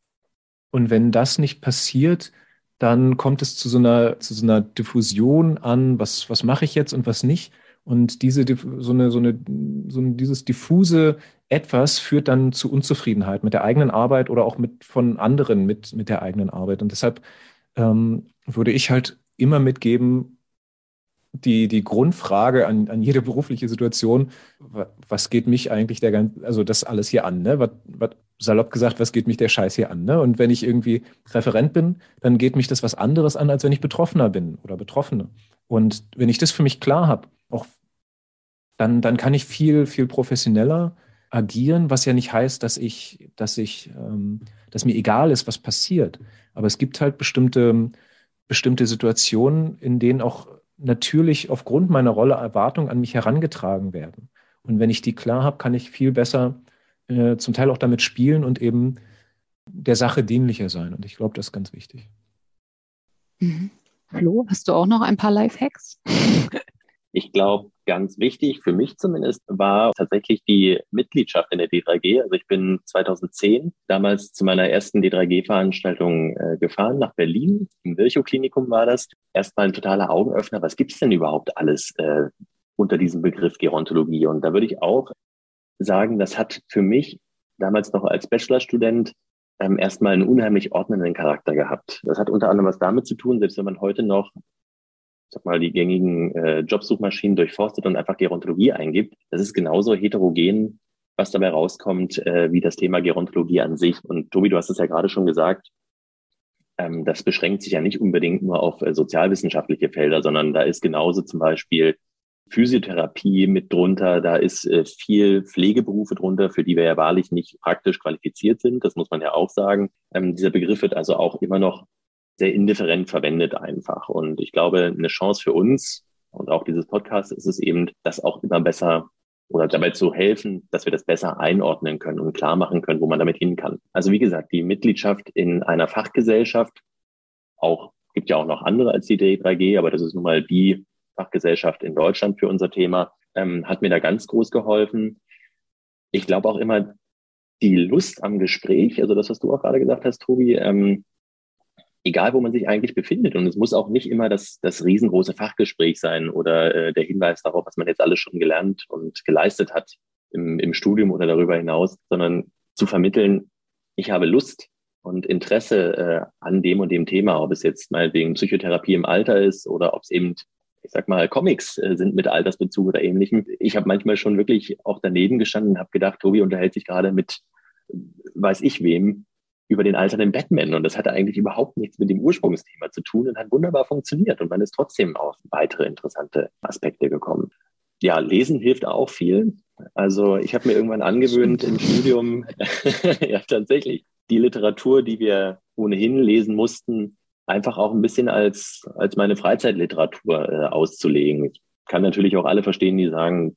und wenn das nicht passiert, dann kommt es zu so einer, zu so einer Diffusion an, was, was mache ich jetzt und was nicht. Und diese, so eine, so eine, so ein, dieses diffuse Etwas führt dann zu Unzufriedenheit mit der eigenen Arbeit oder auch mit von anderen mit, mit der eigenen Arbeit. Und deshalb ähm, würde ich halt immer mitgeben, die, die Grundfrage an, an jede berufliche Situation, was geht mich eigentlich der ganze, also das alles hier an, ne? Was, was, salopp gesagt, was geht mich der Scheiß hier an? Ne? Und wenn ich irgendwie Referent bin, dann geht mich das was anderes an, als wenn ich Betroffener bin oder Betroffene. Und wenn ich das für mich klar habe, auch dann, dann kann ich viel, viel professioneller agieren, was ja nicht heißt, dass ich, dass ich, ähm, dass mir egal ist, was passiert. Aber es gibt halt bestimmte, bestimmte Situationen, in denen auch natürlich aufgrund meiner Rolle Erwartungen an mich herangetragen werden. Und wenn ich die klar habe, kann ich viel besser äh, zum Teil auch damit spielen und eben der Sache dienlicher sein. Und ich glaube, das ist ganz wichtig. Mhm. Flo, hast du auch noch ein paar Live-Hacks? Ich glaube, ganz wichtig für mich zumindest war tatsächlich die Mitgliedschaft in der D3G. Also ich bin 2010 damals zu meiner ersten D3G-Veranstaltung äh, gefahren nach Berlin. Im Virchow-Klinikum war das. Erstmal ein totaler Augenöffner. Was gibt's denn überhaupt alles äh, unter diesem Begriff Gerontologie? Und da würde ich auch sagen, das hat für mich damals noch als Bachelorstudent ähm, erstmal einen unheimlich ordnenden Charakter gehabt. Das hat unter anderem was damit zu tun, selbst wenn man heute noch sag mal, die gängigen äh, Jobsuchmaschinen durchforstet und einfach Gerontologie eingibt, das ist genauso heterogen was dabei rauskommt, äh, wie das Thema Gerontologie an sich. Und Tobi, du hast es ja gerade schon gesagt, ähm, das beschränkt sich ja nicht unbedingt nur auf äh, sozialwissenschaftliche Felder, sondern da ist genauso zum Beispiel Physiotherapie mit drunter, da ist äh, viel Pflegeberufe drunter, für die wir ja wahrlich nicht praktisch qualifiziert sind. Das muss man ja auch sagen. Ähm, dieser Begriff wird also auch immer noch sehr indifferent verwendet einfach. Und ich glaube, eine Chance für uns und auch dieses Podcast ist es eben, das auch immer besser oder dabei zu helfen, dass wir das besser einordnen können und klar machen können, wo man damit hin kann. Also wie gesagt, die Mitgliedschaft in einer Fachgesellschaft, auch gibt ja auch noch andere als die D3G, aber das ist nun mal die Fachgesellschaft in Deutschland für unser Thema, ähm, hat mir da ganz groß geholfen. Ich glaube auch immer die Lust am Gespräch, also das, was du auch gerade gesagt hast, Tobi, ähm, egal wo man sich eigentlich befindet. Und es muss auch nicht immer das, das riesengroße Fachgespräch sein oder äh, der Hinweis darauf, was man jetzt alles schon gelernt und geleistet hat im, im Studium oder darüber hinaus, sondern zu vermitteln, ich habe Lust und Interesse äh, an dem und dem Thema, ob es jetzt mal wegen Psychotherapie im Alter ist oder ob es eben ich sag mal, Comics äh, sind mit Altersbezug oder ähnlichem. Ich habe manchmal schon wirklich auch daneben gestanden und habe gedacht, Tobi unterhält sich gerade mit weiß ich wem über den alternden Batman. Und das hatte eigentlich überhaupt nichts mit dem Ursprungsthema zu tun und hat wunderbar funktioniert. Und man ist trotzdem auf weitere interessante Aspekte gekommen. Ja, lesen hilft auch viel. Also ich habe mir irgendwann angewöhnt im Studium, ja tatsächlich, die Literatur, die wir ohnehin lesen mussten, einfach auch ein bisschen als, als meine Freizeitliteratur äh, auszulegen. Ich kann natürlich auch alle verstehen, die sagen,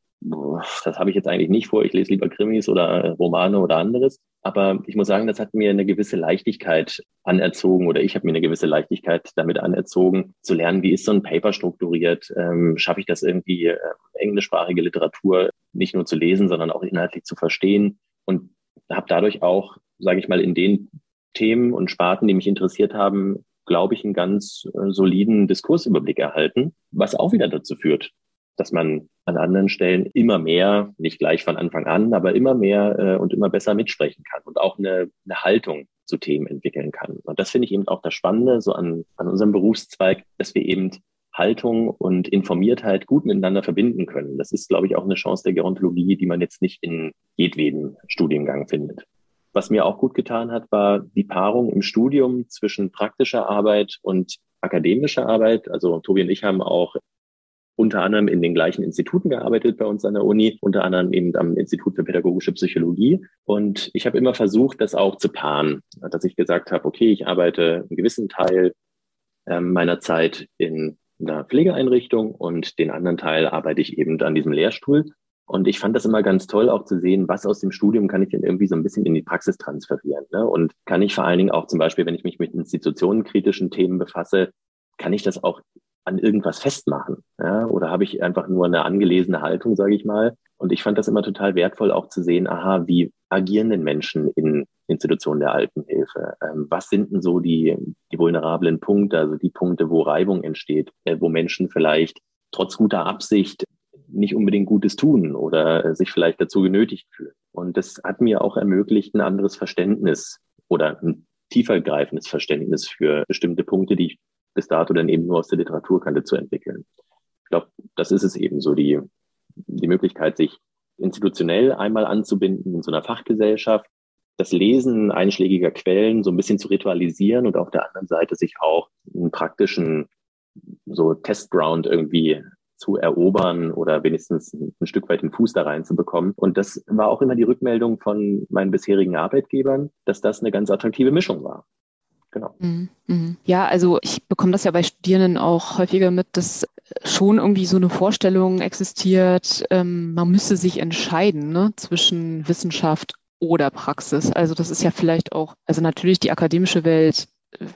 das habe ich jetzt eigentlich nicht vor, ich lese lieber Krimis oder Romane oder anderes. Aber ich muss sagen, das hat mir eine gewisse Leichtigkeit anerzogen oder ich habe mir eine gewisse Leichtigkeit damit anerzogen, zu lernen, wie ist so ein Paper strukturiert, ähm, schaffe ich das irgendwie, äh, englischsprachige Literatur nicht nur zu lesen, sondern auch inhaltlich zu verstehen und habe dadurch auch, sage ich mal, in den Themen und Sparten, die mich interessiert haben, glaube ich, einen ganz äh, soliden Diskursüberblick erhalten, was auch wieder dazu führt, dass man an anderen Stellen immer mehr, nicht gleich von Anfang an, aber immer mehr äh, und immer besser mitsprechen kann und auch eine, eine Haltung zu Themen entwickeln kann. Und das finde ich eben auch das Spannende so an, an unserem Berufszweig, dass wir eben Haltung und Informiertheit gut miteinander verbinden können. Das ist, glaube ich, auch eine Chance der Gerontologie, die man jetzt nicht in jedweden Studiengang findet. Was mir auch gut getan hat, war die Paarung im Studium zwischen praktischer Arbeit und akademischer Arbeit. Also Tobi und ich haben auch unter anderem in den gleichen Instituten gearbeitet bei uns an der Uni, unter anderem eben am Institut für Pädagogische Psychologie. Und ich habe immer versucht, das auch zu paaren, dass ich gesagt habe, okay, ich arbeite einen gewissen Teil äh, meiner Zeit in einer Pflegeeinrichtung und den anderen Teil arbeite ich eben an diesem Lehrstuhl. Und ich fand das immer ganz toll, auch zu sehen, was aus dem Studium kann ich denn irgendwie so ein bisschen in die Praxis transferieren. Ne? Und kann ich vor allen Dingen auch zum Beispiel, wenn ich mich mit institutionenkritischen Themen befasse, kann ich das auch an irgendwas festmachen? Ja? Oder habe ich einfach nur eine angelesene Haltung, sage ich mal? Und ich fand das immer total wertvoll, auch zu sehen, aha, wie agieren denn Menschen in Institutionen der Altenhilfe? Ähm, was sind denn so die, die vulnerablen Punkte, also die Punkte, wo Reibung entsteht, äh, wo Menschen vielleicht trotz guter Absicht nicht unbedingt Gutes tun oder äh, sich vielleicht dazu genötigt fühlen. Und das hat mir auch ermöglicht, ein anderes Verständnis oder ein tiefergreifendes Verständnis für bestimmte Punkte, die ich bis dato dann eben nur aus der Literatur kannte, zu entwickeln. Ich glaube, das ist es eben so, die, die Möglichkeit, sich institutionell einmal anzubinden in so einer Fachgesellschaft, das Lesen einschlägiger Quellen so ein bisschen zu ritualisieren und auf der anderen Seite sich auch einen praktischen so Testground irgendwie zu erobern oder wenigstens ein Stück weit den Fuß da reinzubekommen. Und das war auch immer die Rückmeldung von meinen bisherigen Arbeitgebern, dass das eine ganz attraktive Mischung war. Genau. Mhm, mhm. Ja, also ich bekomme das ja bei Studierenden auch häufiger mit, dass schon irgendwie so eine Vorstellung existiert, ähm, man müsse sich entscheiden ne, zwischen Wissenschaft oder Praxis. Also das ist ja vielleicht auch, also natürlich die akademische Welt äh,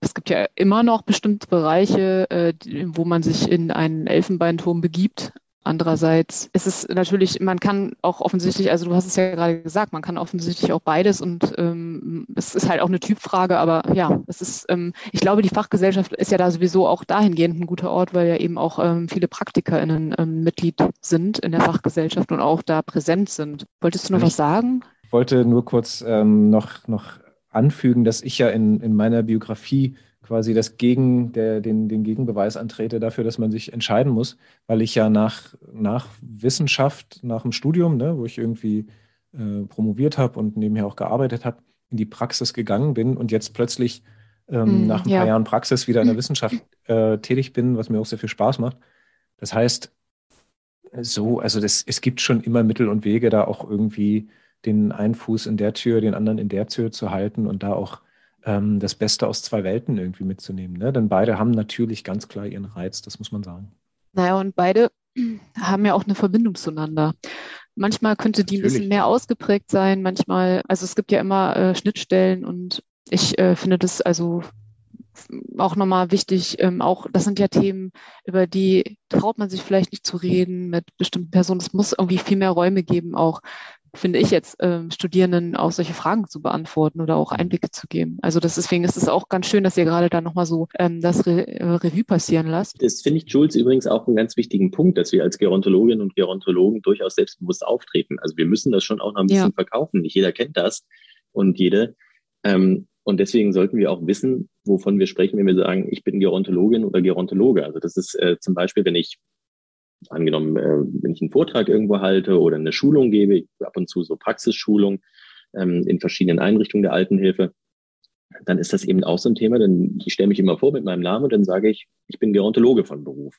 es gibt ja immer noch bestimmte Bereiche, äh, wo man sich in einen Elfenbeinturm begibt. Andererseits ist es natürlich, man kann auch offensichtlich, also du hast es ja gerade gesagt, man kann offensichtlich auch beides und ähm, es ist halt auch eine Typfrage, aber ja, es ist, ähm, ich glaube, die Fachgesellschaft ist ja da sowieso auch dahingehend ein guter Ort, weil ja eben auch ähm, viele PraktikerInnen ähm, Mitglied sind in der Fachgesellschaft und auch da präsent sind. Wolltest du noch was sagen? Ich wollte nur kurz ähm, noch, noch anfügen, dass ich ja in, in meiner Biografie quasi das Gegen, der, den, den Gegenbeweis antrete dafür, dass man sich entscheiden muss, weil ich ja nach, nach Wissenschaft, nach dem Studium, ne, wo ich irgendwie äh, promoviert habe und nebenher auch gearbeitet habe, in die Praxis gegangen bin und jetzt plötzlich ähm, mm, nach ein ja. paar Jahren Praxis wieder in der Wissenschaft äh, tätig bin, was mir auch sehr viel Spaß macht. Das heißt, so, also das, es gibt schon immer Mittel und Wege, da auch irgendwie den einen Fuß in der Tür, den anderen in der Tür zu halten und da auch ähm, das Beste aus zwei Welten irgendwie mitzunehmen. Ne? Denn beide haben natürlich ganz klar ihren Reiz, das muss man sagen. Naja, und beide haben ja auch eine Verbindung zueinander. Manchmal könnte die Natürlich. ein bisschen mehr ausgeprägt sein, manchmal, also es gibt ja immer äh, Schnittstellen und ich äh, finde das also auch nochmal wichtig, ähm, auch das sind ja Themen, über die traut man sich vielleicht nicht zu reden mit bestimmten Personen. Es muss irgendwie viel mehr Räume geben, auch finde ich jetzt, ähm, Studierenden auch solche Fragen zu beantworten oder auch Einblicke zu geben. Also das, deswegen ist es auch ganz schön, dass ihr gerade da nochmal so ähm, das Re äh, Revue passieren lasst. Das finde ich, Jules, übrigens auch einen ganz wichtigen Punkt, dass wir als Gerontologinnen und Gerontologen durchaus selbstbewusst auftreten. Also wir müssen das schon auch noch ein bisschen ja. verkaufen. Nicht jeder kennt das und jede. Ähm, und deswegen sollten wir auch wissen, wovon wir sprechen, wenn wir sagen, ich bin Gerontologin oder Gerontologe. Also das ist äh, zum Beispiel, wenn ich angenommen, äh, wenn ich einen Vortrag irgendwo halte oder eine Schulung gebe, ab und zu so Praxisschulung ähm, in verschiedenen Einrichtungen der Altenhilfe, dann ist das eben auch so ein Thema, denn ich stelle mich immer vor mit meinem Namen und dann sage ich, ich bin Gerontologe von Beruf.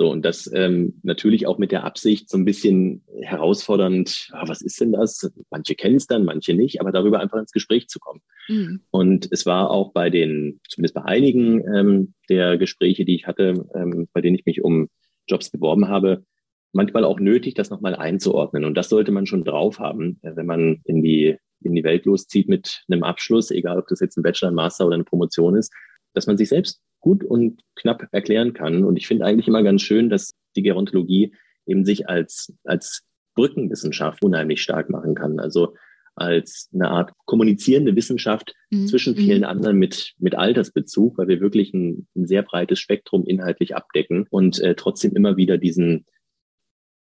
So, und das ähm, natürlich auch mit der Absicht so ein bisschen herausfordernd, ah, was ist denn das? Manche kennen es dann, manche nicht, aber darüber einfach ins Gespräch zu kommen. Mhm. Und es war auch bei den, zumindest bei einigen ähm, der Gespräche, die ich hatte, ähm, bei denen ich mich um Jobs beworben habe, manchmal auch nötig, das nochmal einzuordnen. Und das sollte man schon drauf haben, äh, wenn man in die, in die Welt loszieht mit einem Abschluss, egal ob das jetzt ein Bachelor, ein Master oder eine Promotion ist, dass man sich selbst gut und knapp erklären kann. Und ich finde eigentlich immer ganz schön, dass die Gerontologie eben sich als, als Brückenwissenschaft unheimlich stark machen kann. Also als eine Art kommunizierende Wissenschaft mhm. zwischen vielen mhm. anderen mit, mit Altersbezug, weil wir wirklich ein, ein sehr breites Spektrum inhaltlich abdecken und äh, trotzdem immer wieder diesen,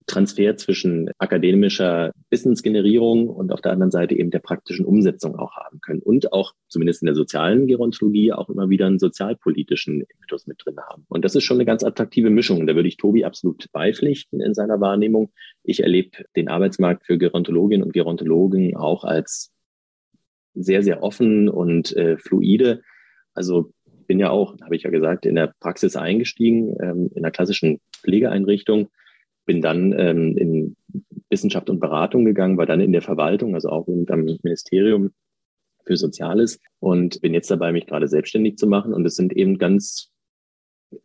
Transfer zwischen akademischer Wissensgenerierung und auf der anderen Seite eben der praktischen Umsetzung auch haben können und auch zumindest in der sozialen Gerontologie auch immer wieder einen sozialpolitischen Impetus mit drin haben. Und das ist schon eine ganz attraktive Mischung. Da würde ich Tobi absolut beipflichten in seiner Wahrnehmung. Ich erlebe den Arbeitsmarkt für Gerontologinnen und Gerontologen auch als sehr, sehr offen und äh, fluide. Also bin ja auch, habe ich ja gesagt, in der Praxis eingestiegen, ähm, in der klassischen Pflegeeinrichtung bin dann ähm, in Wissenschaft und Beratung gegangen, war dann in der Verwaltung, also auch am Ministerium für Soziales und bin jetzt dabei, mich gerade selbstständig zu machen. Und es sind eben ganz,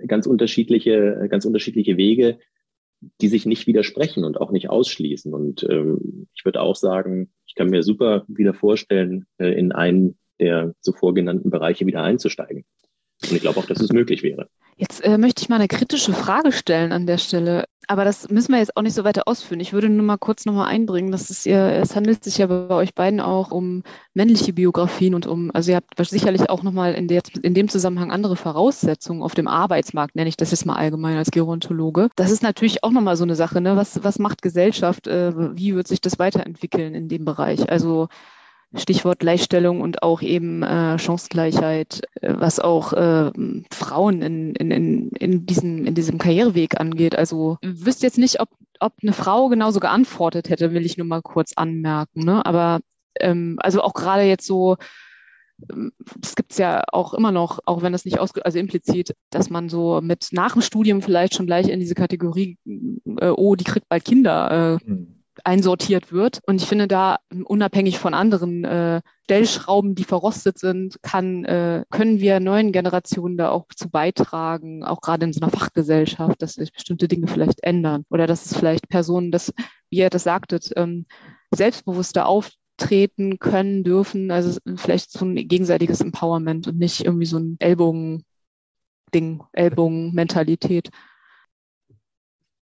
ganz unterschiedliche, ganz unterschiedliche Wege, die sich nicht widersprechen und auch nicht ausschließen. Und ähm, ich würde auch sagen, ich kann mir super wieder vorstellen, äh, in einen der zuvor genannten Bereiche wieder einzusteigen. Und ich glaube auch, dass es möglich wäre. Jetzt äh, möchte ich mal eine kritische Frage stellen an der Stelle. Aber das müssen wir jetzt auch nicht so weiter ausführen. Ich würde nur mal kurz nochmal einbringen, dass es ihr, es handelt sich ja bei euch beiden auch um männliche Biografien und um, also ihr habt sicherlich auch nochmal in, in dem Zusammenhang andere Voraussetzungen auf dem Arbeitsmarkt, nenne ich das jetzt mal allgemein als Gerontologe. Das ist natürlich auch nochmal so eine Sache, ne? Was, was macht Gesellschaft? Äh, wie wird sich das weiterentwickeln in dem Bereich? Also Stichwort Gleichstellung und auch eben äh, Chancengleichheit, äh, was auch äh, Frauen in, in, in, in, diesem, in diesem Karriereweg angeht. Also wüsste jetzt nicht, ob, ob eine Frau genauso geantwortet hätte, will ich nur mal kurz anmerken. Ne? Aber ähm, also auch gerade jetzt so, ähm, das gibt es ja auch immer noch, auch wenn das nicht aus, also implizit, dass man so mit nach dem Studium vielleicht schon gleich in diese Kategorie, äh, oh, die kriegt bald Kinder, äh, mhm einsortiert wird. Und ich finde da, unabhängig von anderen äh, Stellschrauben, die verrostet sind, kann, äh, können wir neuen Generationen da auch zu beitragen, auch gerade in so einer Fachgesellschaft, dass sich bestimmte Dinge vielleicht ändern. Oder dass es vielleicht Personen, das, wie ihr das sagtet, ähm, selbstbewusster auftreten können, dürfen. Also vielleicht so ein gegenseitiges Empowerment und nicht irgendwie so ein Ellbogen-Ding, Ellbogen-Mentalität.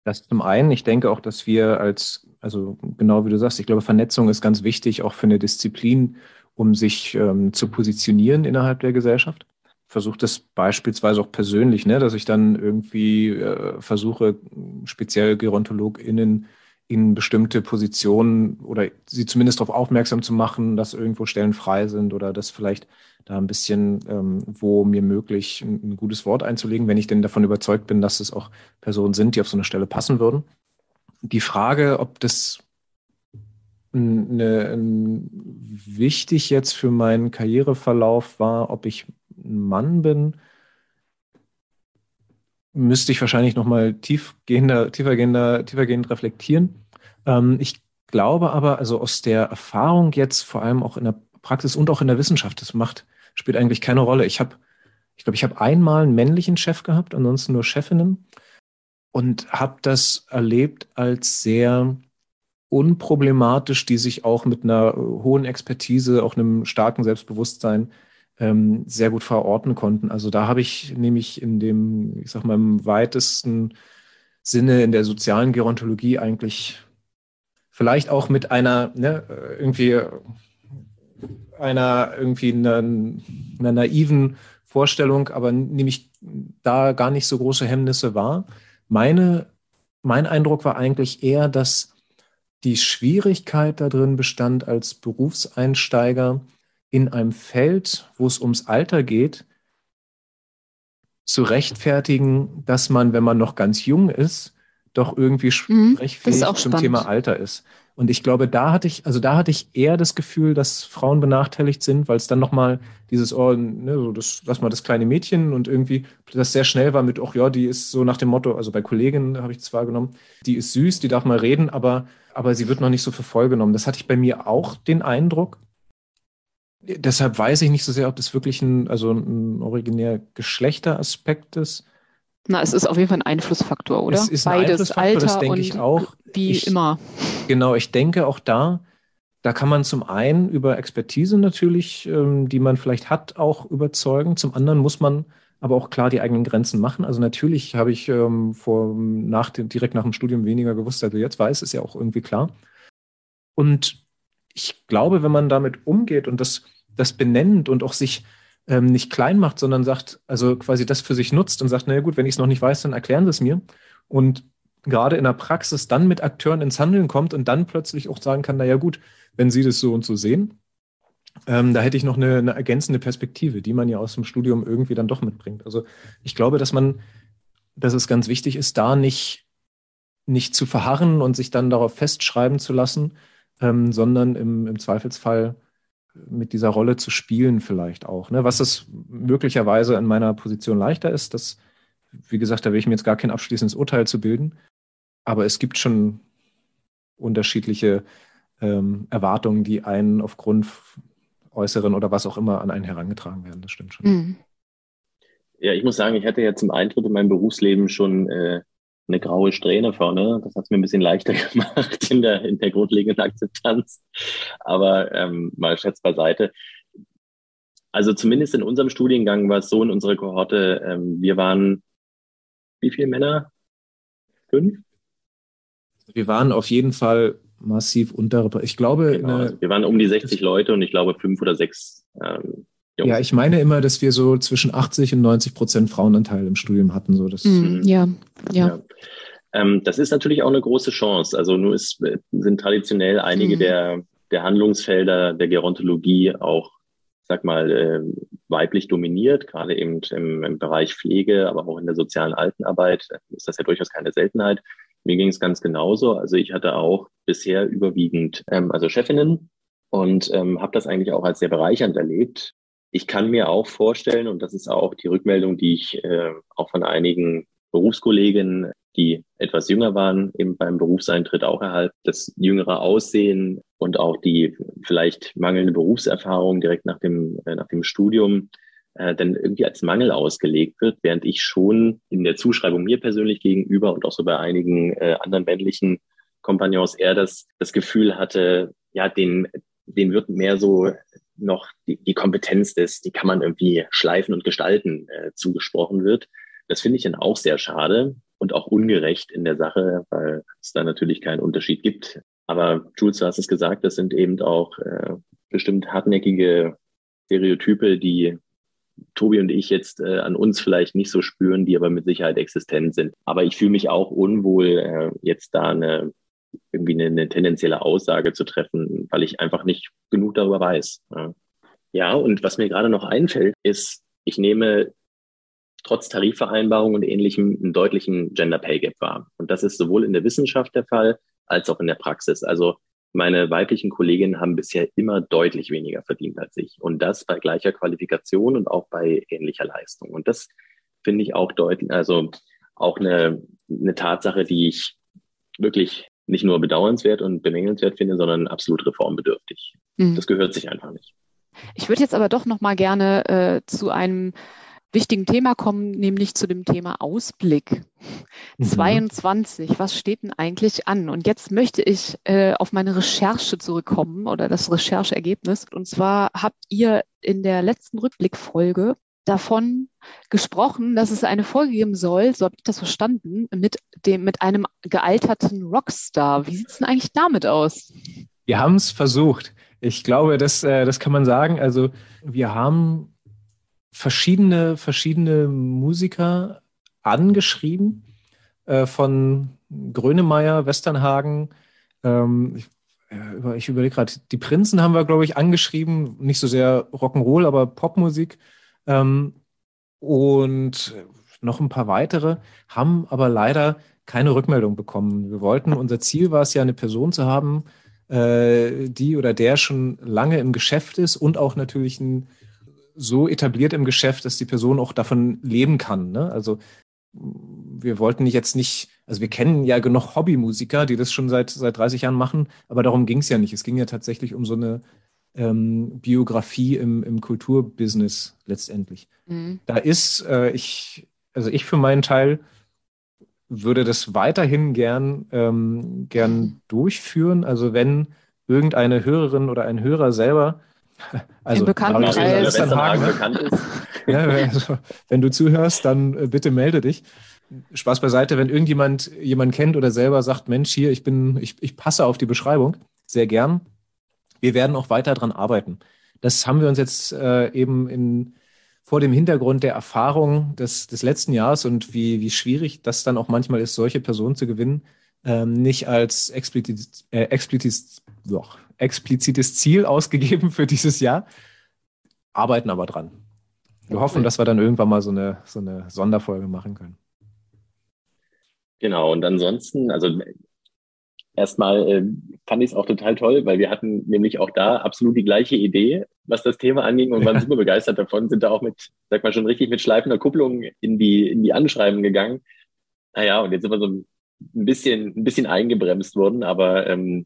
Das zum einen. Ich denke auch, dass wir als, also genau wie du sagst, ich glaube, Vernetzung ist ganz wichtig, auch für eine Disziplin, um sich ähm, zu positionieren innerhalb der Gesellschaft. Versuche das beispielsweise auch persönlich, ne, dass ich dann irgendwie äh, versuche, speziell GerontologInnen in bestimmte Positionen oder sie zumindest darauf aufmerksam zu machen, dass irgendwo Stellen frei sind oder dass vielleicht da ein bisschen, ähm, wo mir möglich, ein, ein, gutes Wort einzulegen, wenn ich denn davon überzeugt bin, dass es auch Personen sind, die auf so eine Stelle passen würden. Die Frage, ob das eine, ein, wichtig jetzt für meinen Karriereverlauf war, ob ich ein Mann bin, müsste ich wahrscheinlich nochmal tiefgehender, tiefergehender, tiefergehend reflektieren. Ähm, ich glaube aber, also aus der Erfahrung jetzt, vor allem auch in der Praxis und auch in der Wissenschaft, das macht, spielt eigentlich keine Rolle. Ich habe, ich glaube, ich habe einmal einen männlichen Chef gehabt, ansonsten nur Chefinnen und habe das erlebt als sehr unproblematisch, die sich auch mit einer hohen Expertise, auch einem starken Selbstbewusstsein ähm, sehr gut verorten konnten. Also da habe ich nämlich in dem, ich sag mal, im weitesten Sinne in der sozialen Gerontologie eigentlich vielleicht auch mit einer, ne, irgendwie einer irgendwie einer, einer naiven Vorstellung, aber nämlich da gar nicht so große Hemmnisse war. Meine, mein Eindruck war eigentlich eher, dass die Schwierigkeit darin bestand, als Berufseinsteiger in einem Feld, wo es ums Alter geht, zu rechtfertigen, dass man, wenn man noch ganz jung ist, doch irgendwie mhm, sprechfähig zum spannend. Thema Alter ist. Und ich glaube, da hatte ich, also da hatte ich eher das Gefühl, dass Frauen benachteiligt sind, weil es dann nochmal dieses, oh, ne, so das, lass mal das kleine Mädchen und irgendwie das sehr schnell war mit, ach ja, die ist so nach dem Motto, also bei Kolleginnen habe ich das wahrgenommen, die ist süß, die darf mal reden, aber, aber sie wird noch nicht so für voll genommen. Das hatte ich bei mir auch den Eindruck deshalb weiß ich nicht so sehr, ob das wirklich ein, also ein originär Geschlechteraspekt ist. Na, es ist auf jeden Fall ein Einflussfaktor, oder? Es ist ein Beides Einflussfaktor, Alter das denke ich auch. Wie ich, immer. Genau, ich denke auch da, da kann man zum einen über Expertise natürlich, ähm, die man vielleicht hat, auch überzeugen. Zum anderen muss man aber auch klar die eigenen Grenzen machen. Also natürlich habe ich ähm, vor, nach dem, direkt nach dem Studium weniger gewusst, als ich jetzt weiß, ist ja auch irgendwie klar. Und ich glaube, wenn man damit umgeht und das das benennt und auch sich ähm, nicht klein macht, sondern sagt, also quasi das für sich nutzt und sagt, naja gut, wenn ich es noch nicht weiß, dann erklären Sie es mir. Und gerade in der Praxis dann mit Akteuren ins Handeln kommt und dann plötzlich auch sagen kann, naja gut, wenn Sie das so und so sehen, ähm, da hätte ich noch eine, eine, ergänzende Perspektive, die man ja aus dem Studium irgendwie dann doch mitbringt. Also ich glaube, dass man, dass es ganz wichtig ist, da nicht, nicht zu verharren und sich dann darauf festschreiben zu lassen, ähm, sondern im, im Zweifelsfall mit dieser Rolle zu spielen vielleicht auch. Ne? Was es möglicherweise in meiner Position leichter ist, das, wie gesagt, da will ich mir jetzt gar kein abschließendes Urteil zu bilden. Aber es gibt schon unterschiedliche ähm, Erwartungen, die einen aufgrund äußeren oder was auch immer an einen herangetragen werden. Das stimmt schon. Mhm. Ja, ich muss sagen, ich hatte ja zum Eintritt in mein Berufsleben schon äh, eine graue Strähne vorne. Das hat es mir ein bisschen leichter gemacht in der, in der grundlegenden Akzeptanz. Aber ähm, mal Scherz beiseite. Also zumindest in unserem Studiengang war es so in unserer Kohorte, ähm, wir waren wie viele Männer? Fünf? Wir waren auf jeden Fall massiv unter. Ich glaube, genau, also wir waren um die 60 Leute und ich glaube fünf oder sechs ähm, Ja, ich meine immer, dass wir so zwischen 80 und 90 Prozent Frauenanteil im Studium hatten. So das, mm, ja, ja. ja. Ähm, das ist natürlich auch eine große Chance. Also nur ist, sind traditionell einige mm. der, der Handlungsfelder der Gerontologie auch, sag mal, äh, weiblich dominiert, gerade eben im, im Bereich Pflege, aber auch in der sozialen Altenarbeit ist das ja durchaus keine Seltenheit. Mir ging es ganz genauso. Also ich hatte auch bisher überwiegend ähm, also Chefinnen und ähm, habe das eigentlich auch als sehr bereichernd erlebt, ich kann mir auch vorstellen, und das ist auch die Rückmeldung, die ich äh, auch von einigen Berufskolleginnen, die etwas jünger waren, eben beim Berufseintritt auch erhalten, das jüngere Aussehen und auch die vielleicht mangelnde Berufserfahrung direkt nach dem, äh, nach dem Studium äh, dann irgendwie als Mangel ausgelegt wird, während ich schon in der Zuschreibung mir persönlich gegenüber und auch so bei einigen äh, anderen männlichen Kompagnons eher das, das Gefühl hatte, ja, den, den wird mehr so noch die, die Kompetenz des, die kann man irgendwie schleifen und gestalten, äh, zugesprochen wird. Das finde ich dann auch sehr schade und auch ungerecht in der Sache, weil es da natürlich keinen Unterschied gibt. Aber Jules, du hast es gesagt, das sind eben auch äh, bestimmt hartnäckige Stereotype, die Tobi und ich jetzt äh, an uns vielleicht nicht so spüren, die aber mit Sicherheit existent sind. Aber ich fühle mich auch unwohl, äh, jetzt da eine irgendwie eine, eine tendenzielle Aussage zu treffen, weil ich einfach nicht genug darüber weiß. Ja. Ja, und was mir gerade noch einfällt, ist, ich nehme trotz Tarifvereinbarung und ähnlichem einen deutlichen Gender Pay Gap wahr. Und das ist sowohl in der Wissenschaft der Fall als auch in der Praxis. Also meine weiblichen Kolleginnen haben bisher immer deutlich weniger verdient als ich. Und das bei gleicher Qualifikation und auch bei ähnlicher Leistung. Und das finde ich auch deutlich, also auch eine, eine Tatsache, die ich wirklich nicht nur bedauernswert und bemängelswert finde, sondern absolut reformbedürftig. Mhm. Das gehört sich einfach nicht. Ich würde jetzt aber doch noch mal gerne äh, zu einem wichtigen Thema kommen, nämlich zu dem Thema Ausblick. Mhm. 22, was steht denn eigentlich an? Und jetzt möchte ich äh, auf meine Recherche zurückkommen oder das Rechercheergebnis. Und zwar habt ihr in der letzten Rückblickfolge davon gesprochen, dass es eine Folge geben soll, so habe ich das verstanden, mit dem, mit einem gealterten Rockstar. Wie sieht es denn eigentlich damit aus? Wir haben es versucht. Ich glaube, das, äh, das kann man sagen. Also wir haben verschiedene, verschiedene Musiker angeschrieben, äh, von Grönemeyer, Westernhagen, ähm, ich, äh, ich überlege gerade, die Prinzen haben wir, glaube ich, angeschrieben, nicht so sehr Rock'n'Roll, aber Popmusik. Ähm, und noch ein paar weitere, haben aber leider keine Rückmeldung bekommen. Wir wollten, unser Ziel war es ja, eine Person zu haben, äh, die oder der schon lange im Geschäft ist und auch natürlich ein so etabliert im Geschäft, dass die Person auch davon leben kann. Ne? Also wir wollten jetzt nicht, also wir kennen ja genug Hobbymusiker, die das schon seit, seit 30 Jahren machen, aber darum ging es ja nicht. Es ging ja tatsächlich um so eine ähm, Biografie im, im Kulturbusiness letztendlich. Mhm. Da ist, äh, ich, also ich für meinen Teil würde das weiterhin gern, ähm, gern durchführen. Also wenn irgendeine Hörerin oder ein Hörer selber also, Bekanntenkreis. bekannt ist. Ja, also, wenn du zuhörst, dann äh, bitte melde dich. Spaß beiseite, wenn irgendjemand jemanden kennt oder selber sagt, Mensch, hier, ich bin, ich, ich passe auf die Beschreibung, sehr gern. Wir werden auch weiter daran arbeiten. Das haben wir uns jetzt äh, eben in, vor dem Hintergrund der Erfahrung des, des letzten Jahres und wie, wie schwierig das dann auch manchmal ist, solche Personen zu gewinnen, ähm, nicht als explizit, äh, explizit, doch, explizites Ziel ausgegeben für dieses Jahr, arbeiten aber dran. Wir hoffen, dass wir dann irgendwann mal so eine, so eine Sonderfolge machen können. Genau, und ansonsten, also erstmal äh, fand ich es auch total toll, weil wir hatten nämlich auch da absolut die gleiche Idee, was das Thema anging und waren super begeistert davon, sind da auch mit, sag mal schon richtig mit schleifender Kupplung in die, in die Anschreiben gegangen. Naja, und jetzt sind wir so ein bisschen, ein bisschen eingebremst worden, aber ähm,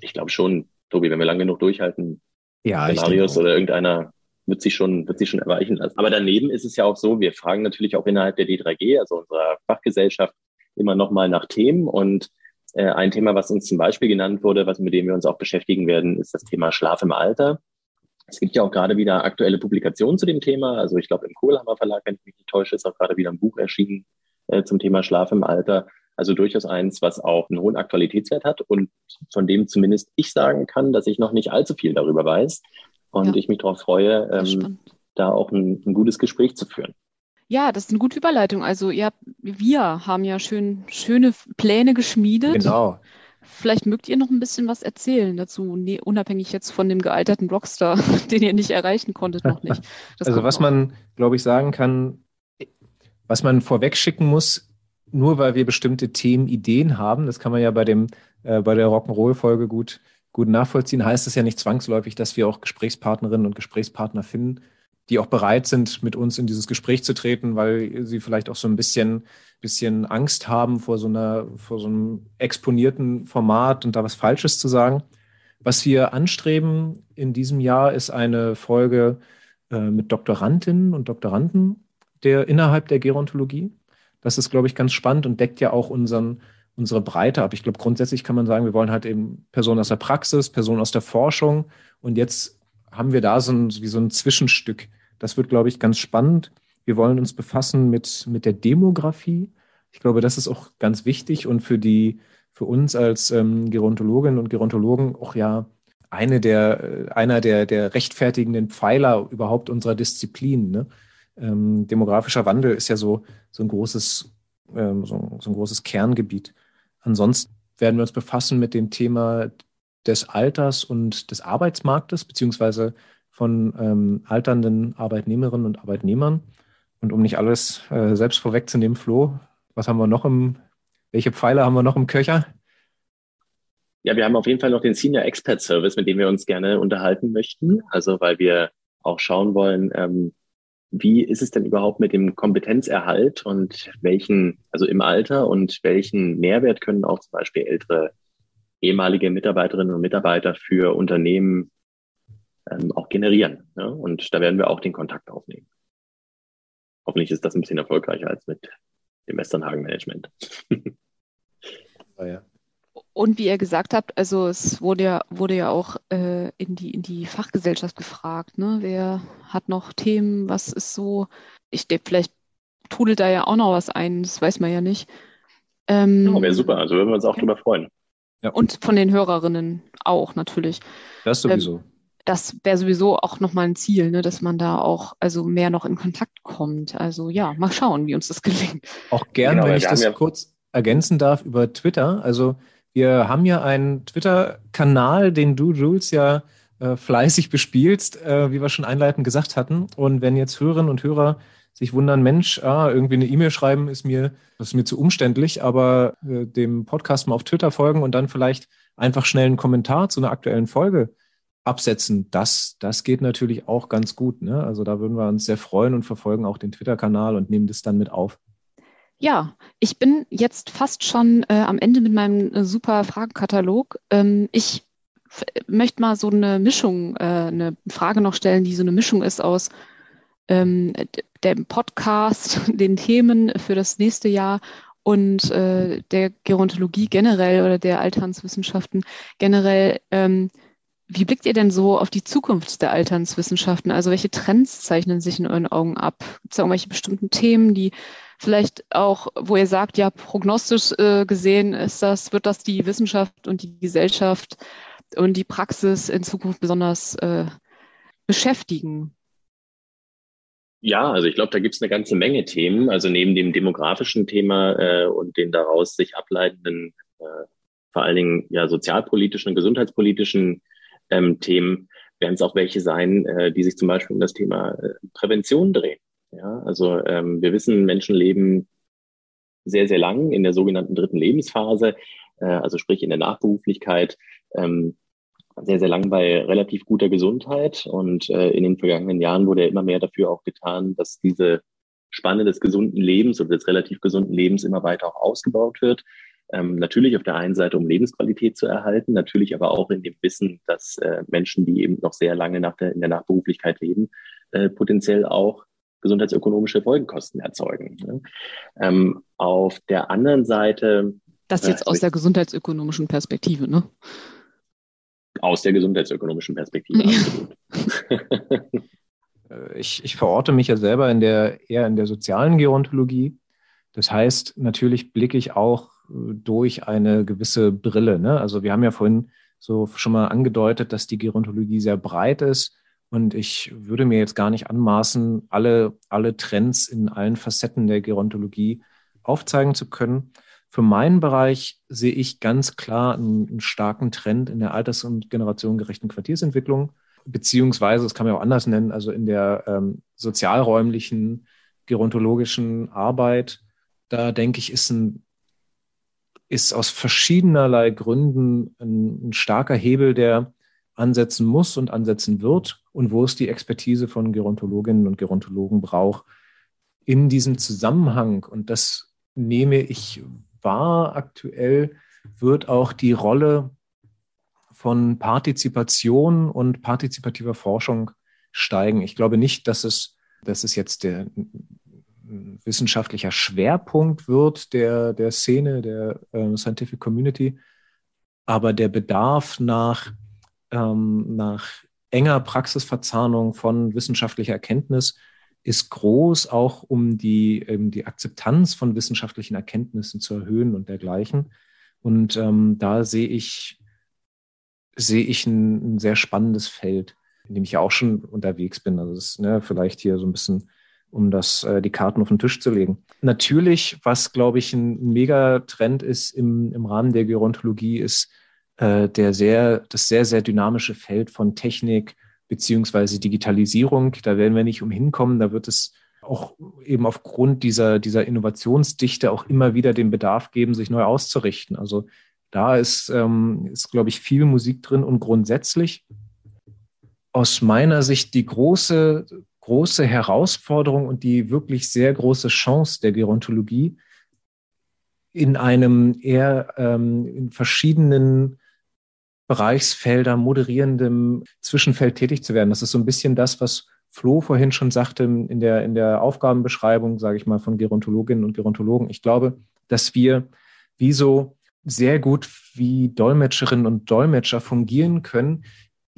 ich glaube schon, Tobi, wenn wir lange genug durchhalten, ja, Marius oder irgendeiner wird sich schon, wird sich schon erreichen lassen. Aber daneben ist es ja auch so, wir fragen natürlich auch innerhalb der D3G, also unserer Fachgesellschaft, immer nochmal nach Themen und ein Thema, was uns zum Beispiel genannt wurde, was mit dem wir uns auch beschäftigen werden, ist das Thema Schlaf im Alter. Es gibt ja auch gerade wieder aktuelle Publikationen zu dem Thema. Also ich glaube, im Kohlhammer Verlag, wenn ich mich nicht täusche, ist auch gerade wieder ein Buch erschienen äh, zum Thema Schlaf im Alter. Also durchaus eins, was auch einen hohen Aktualitätswert hat und von dem zumindest ich sagen kann, dass ich noch nicht allzu viel darüber weiß und ja. ich mich darauf freue, ähm, da auch ein, ein gutes Gespräch zu führen. Ja, das ist eine gute Überleitung. Also ihr, wir haben ja schön, schöne Pläne geschmiedet. Genau. Vielleicht mögt ihr noch ein bisschen was erzählen dazu, nee, unabhängig jetzt von dem gealterten Rockstar, den ihr nicht erreichen konntet, noch nicht. Das also was noch. man, glaube ich, sagen kann, was man vorweg schicken muss, nur weil wir bestimmte Themenideen haben, das kann man ja bei dem äh, bei der Rock'n'Roll-Folge gut, gut nachvollziehen, heißt es ja nicht zwangsläufig, dass wir auch Gesprächspartnerinnen und Gesprächspartner finden, die auch bereit sind, mit uns in dieses Gespräch zu treten, weil sie vielleicht auch so ein bisschen, bisschen Angst haben vor so einer, vor so einem exponierten Format und da was Falsches zu sagen. Was wir anstreben in diesem Jahr ist eine Folge äh, mit Doktorandinnen und Doktoranden der innerhalb der Gerontologie. Das ist, glaube ich, ganz spannend und deckt ja auch unseren, unsere Breite ab. Ich glaube, grundsätzlich kann man sagen, wir wollen halt eben Personen aus der Praxis, Personen aus der Forschung und jetzt haben wir da so ein, wie so ein Zwischenstück. Das wird, glaube ich, ganz spannend. Wir wollen uns befassen mit, mit der Demografie. Ich glaube, das ist auch ganz wichtig und für die, für uns als ähm, Gerontologinnen und Gerontologen auch ja eine der, äh, einer der, der rechtfertigenden Pfeiler überhaupt unserer Disziplin. Ne? ähm, demografischer Wandel ist ja so, so ein großes, ähm, so, so ein großes Kerngebiet. Ansonsten werden wir uns befassen mit dem Thema des Alters und des Arbeitsmarktes, beziehungsweise von ähm, alternden Arbeitnehmerinnen und Arbeitnehmern. Und um nicht alles äh, selbst vorwegzunehmen, Flo, was haben wir noch im, welche Pfeile haben wir noch im Köcher? Ja, wir haben auf jeden Fall noch den Senior Expert Service, mit dem wir uns gerne unterhalten möchten. Also weil wir auch schauen wollen, ähm, wie ist es denn überhaupt mit dem Kompetenzerhalt und welchen, also im Alter und welchen Mehrwert können auch zum Beispiel ältere ehemalige Mitarbeiterinnen und Mitarbeiter für Unternehmen ähm, auch generieren. Ja? Und da werden wir auch den Kontakt aufnehmen. Hoffentlich ist das ein bisschen erfolgreicher als mit dem Westernhagen-Management. oh ja. Und wie ihr gesagt habt, also es wurde ja, wurde ja auch äh, in, die, in die Fachgesellschaft gefragt, ne? Wer hat noch Themen, was ist so, ich denke, vielleicht trudelt da ja auch noch was ein, das weiß man ja nicht. Ähm, ja, wäre super, also würden wir uns auch ja. drüber freuen. Ja. Und von den Hörerinnen auch natürlich. Das sowieso. Ähm, das wäre sowieso auch nochmal ein Ziel, ne, dass man da auch also mehr noch in Kontakt kommt. Also ja, mal schauen, wie uns das gelingt. Auch gerne, genau, wenn ich das ja kurz ergänzen darf über Twitter. Also wir haben ja einen Twitter-Kanal, den du, Jules, ja äh, fleißig bespielst, äh, wie wir schon einleitend gesagt hatten. Und wenn jetzt Hörerinnen und Hörer sich wundern, Mensch, ah, irgendwie eine E-Mail schreiben ist mir, das ist mir zu umständlich, aber äh, dem Podcast mal auf Twitter folgen und dann vielleicht einfach schnell einen Kommentar zu einer aktuellen Folge absetzen, das, das geht natürlich auch ganz gut. Ne? Also da würden wir uns sehr freuen und verfolgen auch den Twitter-Kanal und nehmen das dann mit auf. Ja, ich bin jetzt fast schon äh, am Ende mit meinem äh, super Fragenkatalog. Ähm, ich möchte mal so eine Mischung, äh, eine Frage noch stellen, die so eine Mischung ist aus ähm, dem Podcast, den Themen für das nächste Jahr und äh, der Gerontologie generell oder der Alternswissenschaften generell. Ähm, wie blickt ihr denn so auf die Zukunft der Alternswissenschaften? Also welche Trends zeichnen sich in euren Augen ab? Gibt es da irgendwelche bestimmten Themen, die vielleicht auch, wo ihr sagt, ja, prognostisch äh, gesehen ist das, wird das die Wissenschaft und die Gesellschaft und die Praxis in Zukunft besonders äh, beschäftigen? Ja, also ich glaube, da gibt es eine ganze Menge Themen. Also neben dem demografischen Thema äh, und den daraus sich ableitenden, äh, vor allen Dingen ja sozialpolitischen und gesundheitspolitischen ähm, Themen, werden es auch welche sein, äh, die sich zum Beispiel um das Thema äh, Prävention drehen. Ja, also ähm, wir wissen, Menschen leben sehr, sehr lang in der sogenannten dritten Lebensphase, äh, also sprich in der Nachberuflichkeit. Ähm, sehr, sehr lang bei relativ guter Gesundheit. Und äh, in den vergangenen Jahren wurde ja immer mehr dafür auch getan, dass diese Spanne des gesunden Lebens oder des relativ gesunden Lebens immer weiter auch ausgebaut wird. Ähm, natürlich auf der einen Seite, um Lebensqualität zu erhalten, natürlich aber auch in dem Wissen, dass äh, Menschen, die eben noch sehr lange nach der, in der Nachberuflichkeit leben, äh, potenziell auch gesundheitsökonomische Folgenkosten erzeugen. Ne? Ähm, auf der anderen Seite. Das jetzt äh, aus der gesundheitsökonomischen Perspektive, ne? Aus der gesundheitsökonomischen Perspektive, absolut. Äh, ich, ich verorte mich ja selber in der, eher in der sozialen Gerontologie. Das heißt, natürlich blicke ich auch durch eine gewisse Brille. Ne? Also wir haben ja vorhin so schon mal angedeutet, dass die Gerontologie sehr breit ist. Und ich würde mir jetzt gar nicht anmaßen, alle, alle Trends in allen Facetten der Gerontologie aufzeigen zu können. Für meinen Bereich sehe ich ganz klar einen, einen starken Trend in der alters- und generationengerechten Quartiersentwicklung, beziehungsweise, das kann man auch anders nennen, also in der ähm, sozialräumlichen, gerontologischen Arbeit. Da denke ich, ist ein ist aus verschiedenerlei Gründen ein, ein starker Hebel, der ansetzen muss und ansetzen wird und wo es die Expertise von Gerontologinnen und Gerontologen braucht. In diesem Zusammenhang, und das nehme ich wahr aktuell, wird auch die Rolle von Partizipation und partizipativer Forschung steigen. Ich glaube nicht, dass es, dass es jetzt der wissenschaftlicher Schwerpunkt wird der, der Szene, der äh, Scientific Community, aber der Bedarf nach, ähm, nach enger Praxisverzahnung von wissenschaftlicher Erkenntnis ist groß, auch um die, ähm, die Akzeptanz von wissenschaftlichen Erkenntnissen zu erhöhen und dergleichen. Und ähm, da sehe ich, sehe ich ein, ein, sehr spannendes Feld, in dem ich auch schon unterwegs bin. Also das ist ne, vielleicht hier so ein bisschen, um das, äh, die Karten auf den Tisch zu legen. Natürlich, was glaube ich ein Megatrend ist im, im Rahmen der Gerontologie, ist äh, der sehr, das sehr, sehr dynamische Feld von Technik beziehungsweise Digitalisierung. Da werden wir nicht umhin kommen. Da wird es auch eben aufgrund dieser, dieser Innovationsdichte auch immer wieder den Bedarf geben, sich neu auszurichten. Also da ist, ähm, ist glaube ich, viel Musik drin und grundsätzlich aus meiner Sicht die große, große Herausforderung und die wirklich sehr große Chance der Gerontologie in einem eher ähm, in verschiedenen Bereichsfeldern moderierendem Zwischenfeld tätig zu werden. Das ist so ein bisschen das, was Flo vorhin schon sagte in der, in der Aufgabenbeschreibung, sage ich mal, von Gerontologinnen und Gerontologen. Ich glaube, dass wir wie so sehr gut wie Dolmetscherinnen und Dolmetscher fungieren können,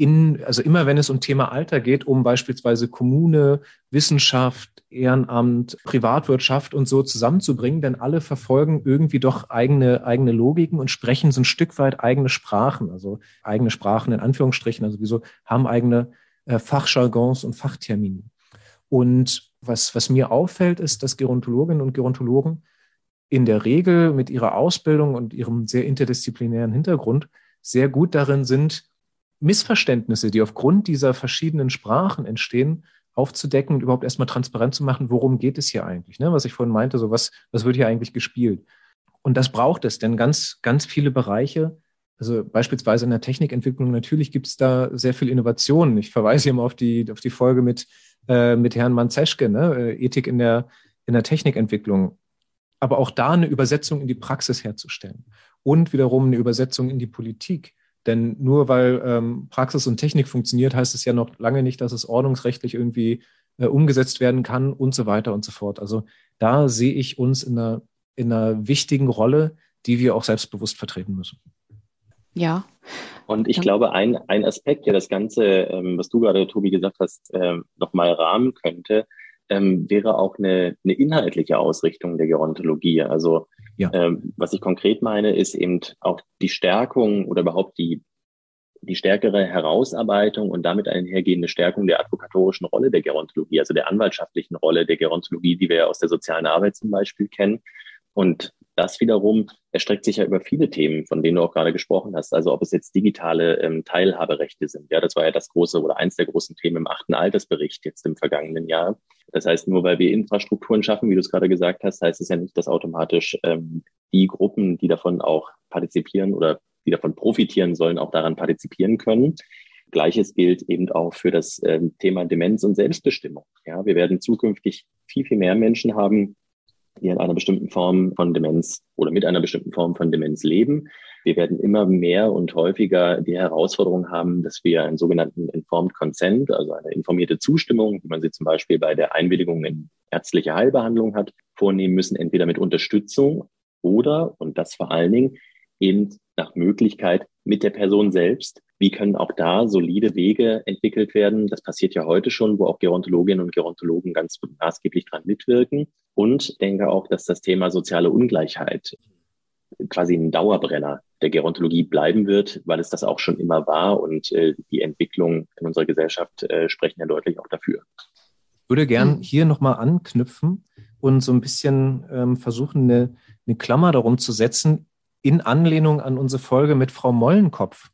in, also immer wenn es um Thema Alter geht, um beispielsweise Kommune, Wissenschaft, Ehrenamt, Privatwirtschaft und so zusammenzubringen, denn alle verfolgen irgendwie doch eigene, eigene Logiken und sprechen so ein Stück weit eigene Sprachen, also eigene Sprachen in Anführungsstrichen, also wieso haben eigene äh, Fachjargons und Fachtermine. Und was, was mir auffällt, ist, dass Gerontologinnen und Gerontologen in der Regel mit ihrer Ausbildung und ihrem sehr interdisziplinären Hintergrund sehr gut darin sind, Missverständnisse, die aufgrund dieser verschiedenen Sprachen entstehen, aufzudecken und überhaupt erstmal transparent zu machen, worum geht es hier eigentlich? Ne? Was ich vorhin meinte, so was, was wird hier eigentlich gespielt? Und das braucht es, denn ganz, ganz viele Bereiche also beispielsweise in der Technikentwicklung, natürlich gibt es da sehr viel Innovation. Ich verweise hier mal auf die, auf die Folge mit, äh, mit Herrn Manzeschke, ne? Äh, Ethik in der, in der Technikentwicklung. Aber auch da eine Übersetzung in die Praxis herzustellen und wiederum eine Übersetzung in die Politik. Denn nur weil ähm, Praxis und Technik funktioniert, heißt es ja noch lange nicht, dass es ordnungsrechtlich irgendwie äh, umgesetzt werden kann und so weiter und so fort. Also da sehe ich uns in einer, in einer wichtigen Rolle, die wir auch selbstbewusst vertreten müssen. Ja. Und ich ja. glaube, ein, ein Aspekt, der das Ganze, ähm, was du gerade, Tobi, gesagt hast, ähm, nochmal rahmen könnte, ähm, wäre auch eine, eine inhaltliche Ausrichtung der Gerontologie. Also ja. ähm, was ich konkret meine, ist eben auch die Stärkung oder überhaupt die, die stärkere Herausarbeitung und damit einhergehende Stärkung der advokatorischen Rolle der Gerontologie, also der anwaltschaftlichen Rolle der Gerontologie, die wir aus der sozialen Arbeit zum Beispiel kennen. Und das wiederum erstreckt sich ja über viele Themen, von denen du auch gerade gesprochen hast. Also ob es jetzt digitale ähm, Teilhaberechte sind. Ja, das war ja das große oder eins der großen Themen im achten Altersbericht jetzt im vergangenen Jahr. Das heißt, nur weil wir Infrastrukturen schaffen, wie du es gerade gesagt hast, heißt es ja nicht, dass automatisch ähm, die Gruppen, die davon auch partizipieren oder die davon profitieren sollen, auch daran partizipieren können. Gleiches gilt eben auch für das ähm, Thema Demenz und Selbstbestimmung. Ja, wir werden zukünftig viel, viel mehr Menschen haben, die in einer bestimmten Form von Demenz oder mit einer bestimmten Form von Demenz leben. Wir werden immer mehr und häufiger die Herausforderung haben, dass wir einen sogenannten Informed Consent, also eine informierte Zustimmung, wie man sie zum Beispiel bei der Einwilligung in ärztliche Heilbehandlung hat, vornehmen müssen, entweder mit Unterstützung oder, und das vor allen Dingen, eben nach Möglichkeit mit der Person selbst. Wie können auch da solide Wege entwickelt werden? Das passiert ja heute schon, wo auch Gerontologinnen und Gerontologen ganz maßgeblich dran mitwirken. Und denke auch, dass das Thema soziale Ungleichheit quasi ein Dauerbrenner der Gerontologie bleiben wird, weil es das auch schon immer war und äh, die Entwicklung in unserer Gesellschaft äh, sprechen ja deutlich auch dafür. Ich würde gern hm. hier nochmal anknüpfen und so ein bisschen ähm, versuchen, eine, eine Klammer darum zu setzen, in Anlehnung an unsere Folge mit Frau Mollenkopf,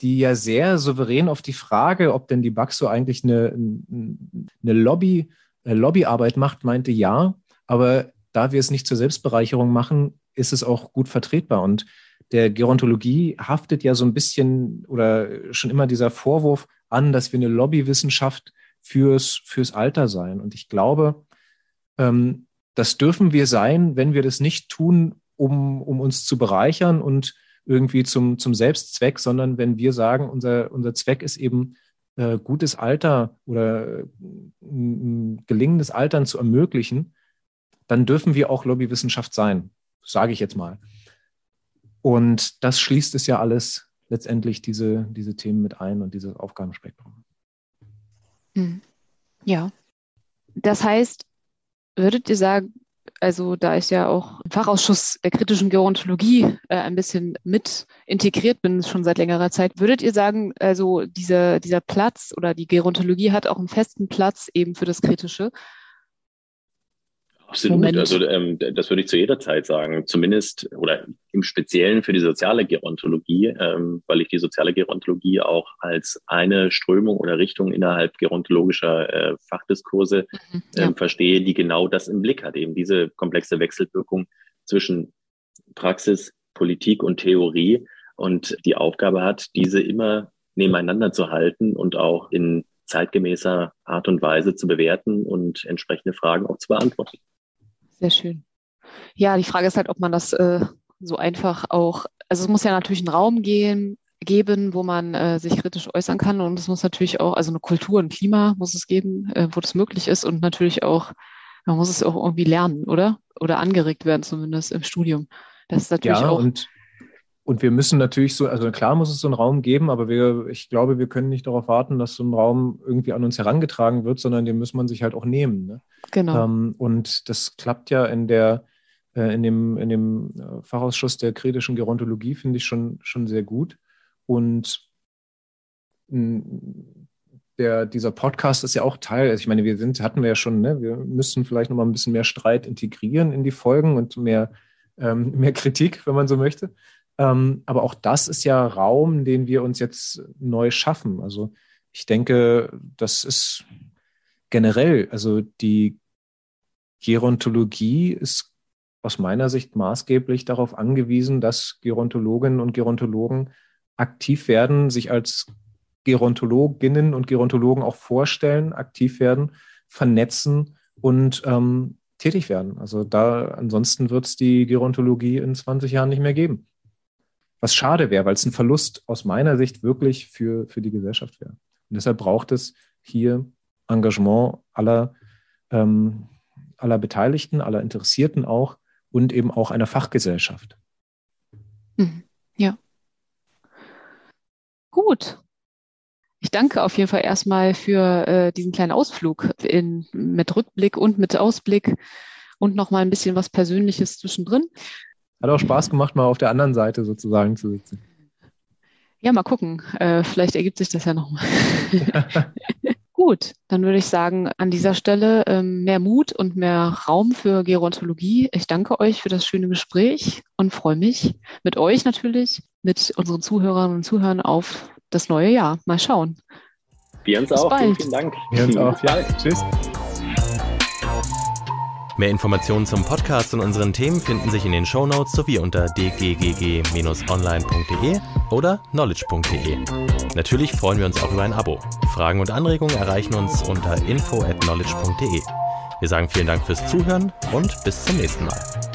die ja sehr souverän auf die Frage, ob denn die Baxo eigentlich eine, eine Lobby, eine Lobbyarbeit macht, meinte ja. Aber da wir es nicht zur Selbstbereicherung machen, ist es auch gut vertretbar. Und der Gerontologie haftet ja so ein bisschen oder schon immer dieser Vorwurf an, dass wir eine Lobbywissenschaft fürs, fürs Alter sein. Und ich glaube, ähm, das dürfen wir sein, wenn wir das nicht tun, um, um uns zu bereichern und irgendwie zum, zum Selbstzweck, sondern wenn wir sagen, unser, unser Zweck ist eben, äh, gutes Alter oder äh, gelingendes Altern zu ermöglichen, dann dürfen wir auch Lobbywissenschaft sein, sage ich jetzt mal. Und das schließt es ja alles letztendlich diese, diese Themen mit ein und dieses Aufgabenspektrum. Hm. Ja. Das heißt, würdet ihr sagen, also da ich ja auch im Fachausschuss der kritischen Gerontologie äh, ein bisschen mit integriert bin, schon seit längerer Zeit, würdet ihr sagen, also dieser, dieser Platz oder die Gerontologie hat auch einen festen Platz eben für das Kritische? Absolut. Moment. Also ähm, das würde ich zu jeder Zeit sagen. Zumindest oder im Speziellen für die soziale Gerontologie, ähm, weil ich die soziale Gerontologie auch als eine Strömung oder Richtung innerhalb gerontologischer äh, Fachdiskurse mhm, ja. ähm, verstehe, die genau das im Blick hat, eben diese komplexe Wechselwirkung zwischen Praxis, Politik und Theorie und die Aufgabe hat, diese immer nebeneinander zu halten und auch in zeitgemäßer Art und Weise zu bewerten und entsprechende Fragen auch zu beantworten. Sehr schön. Ja, die Frage ist halt, ob man das äh, so einfach auch, also es muss ja natürlich einen Raum gehen, geben, wo man äh, sich kritisch äußern kann und es muss natürlich auch, also eine Kultur, ein Klima muss es geben, äh, wo das möglich ist und natürlich auch, man muss es auch irgendwie lernen, oder? Oder angeregt werden, zumindest im Studium. Das ist natürlich ja, auch. Und und wir müssen natürlich so, also klar muss es so einen Raum geben, aber wir, ich glaube, wir können nicht darauf warten, dass so ein Raum irgendwie an uns herangetragen wird, sondern den muss man sich halt auch nehmen. Ne? Genau. Ähm, und das klappt ja in der, äh, in dem, in dem äh, Fachausschuss der kritischen Gerontologie, finde ich schon, schon sehr gut. Und der, dieser Podcast ist ja auch Teil, also ich meine, wir sind, hatten wir ja schon, ne, wir müssen vielleicht nochmal ein bisschen mehr Streit integrieren in die Folgen und mehr, ähm, mehr Kritik, wenn man so möchte. Ähm, aber auch das ist ja Raum, den wir uns jetzt neu schaffen. Also ich denke, das ist generell, also die Gerontologie ist aus meiner Sicht maßgeblich darauf angewiesen, dass Gerontologinnen und Gerontologen aktiv werden, sich als Gerontologinnen und Gerontologen auch vorstellen, aktiv werden, vernetzen und ähm, tätig werden. Also da ansonsten wird es die Gerontologie in 20 Jahren nicht mehr geben was schade wäre, weil es ein Verlust aus meiner Sicht wirklich für, für die Gesellschaft wäre. Und deshalb braucht es hier Engagement aller, ähm, aller Beteiligten, aller Interessierten auch und eben auch einer Fachgesellschaft. Mhm. Ja. Gut. Ich danke auf jeden Fall erstmal für äh, diesen kleinen Ausflug in, mit Rückblick und mit Ausblick und nochmal ein bisschen was Persönliches zwischendrin. Hat auch Spaß gemacht, mal auf der anderen Seite sozusagen zu sitzen. Ja, mal gucken. Äh, vielleicht ergibt sich das ja nochmal. Gut, dann würde ich sagen, an dieser Stelle ähm, mehr Mut und mehr Raum für Gerontologie. Ich danke euch für das schöne Gespräch und freue mich mit euch natürlich, mit unseren Zuhörerinnen und Zuhörern auf das neue Jahr. Mal schauen. Wir uns Bis auch. Bald. Vielen, vielen Dank. Wir uns auch. Ja, tschüss. Mehr Informationen zum Podcast und unseren Themen finden sich in den Shownotes sowie unter dggg-online.de oder knowledge.de. Natürlich freuen wir uns auch über ein Abo. Fragen und Anregungen erreichen uns unter info at knowledge.de. Wir sagen vielen Dank fürs Zuhören und bis zum nächsten Mal.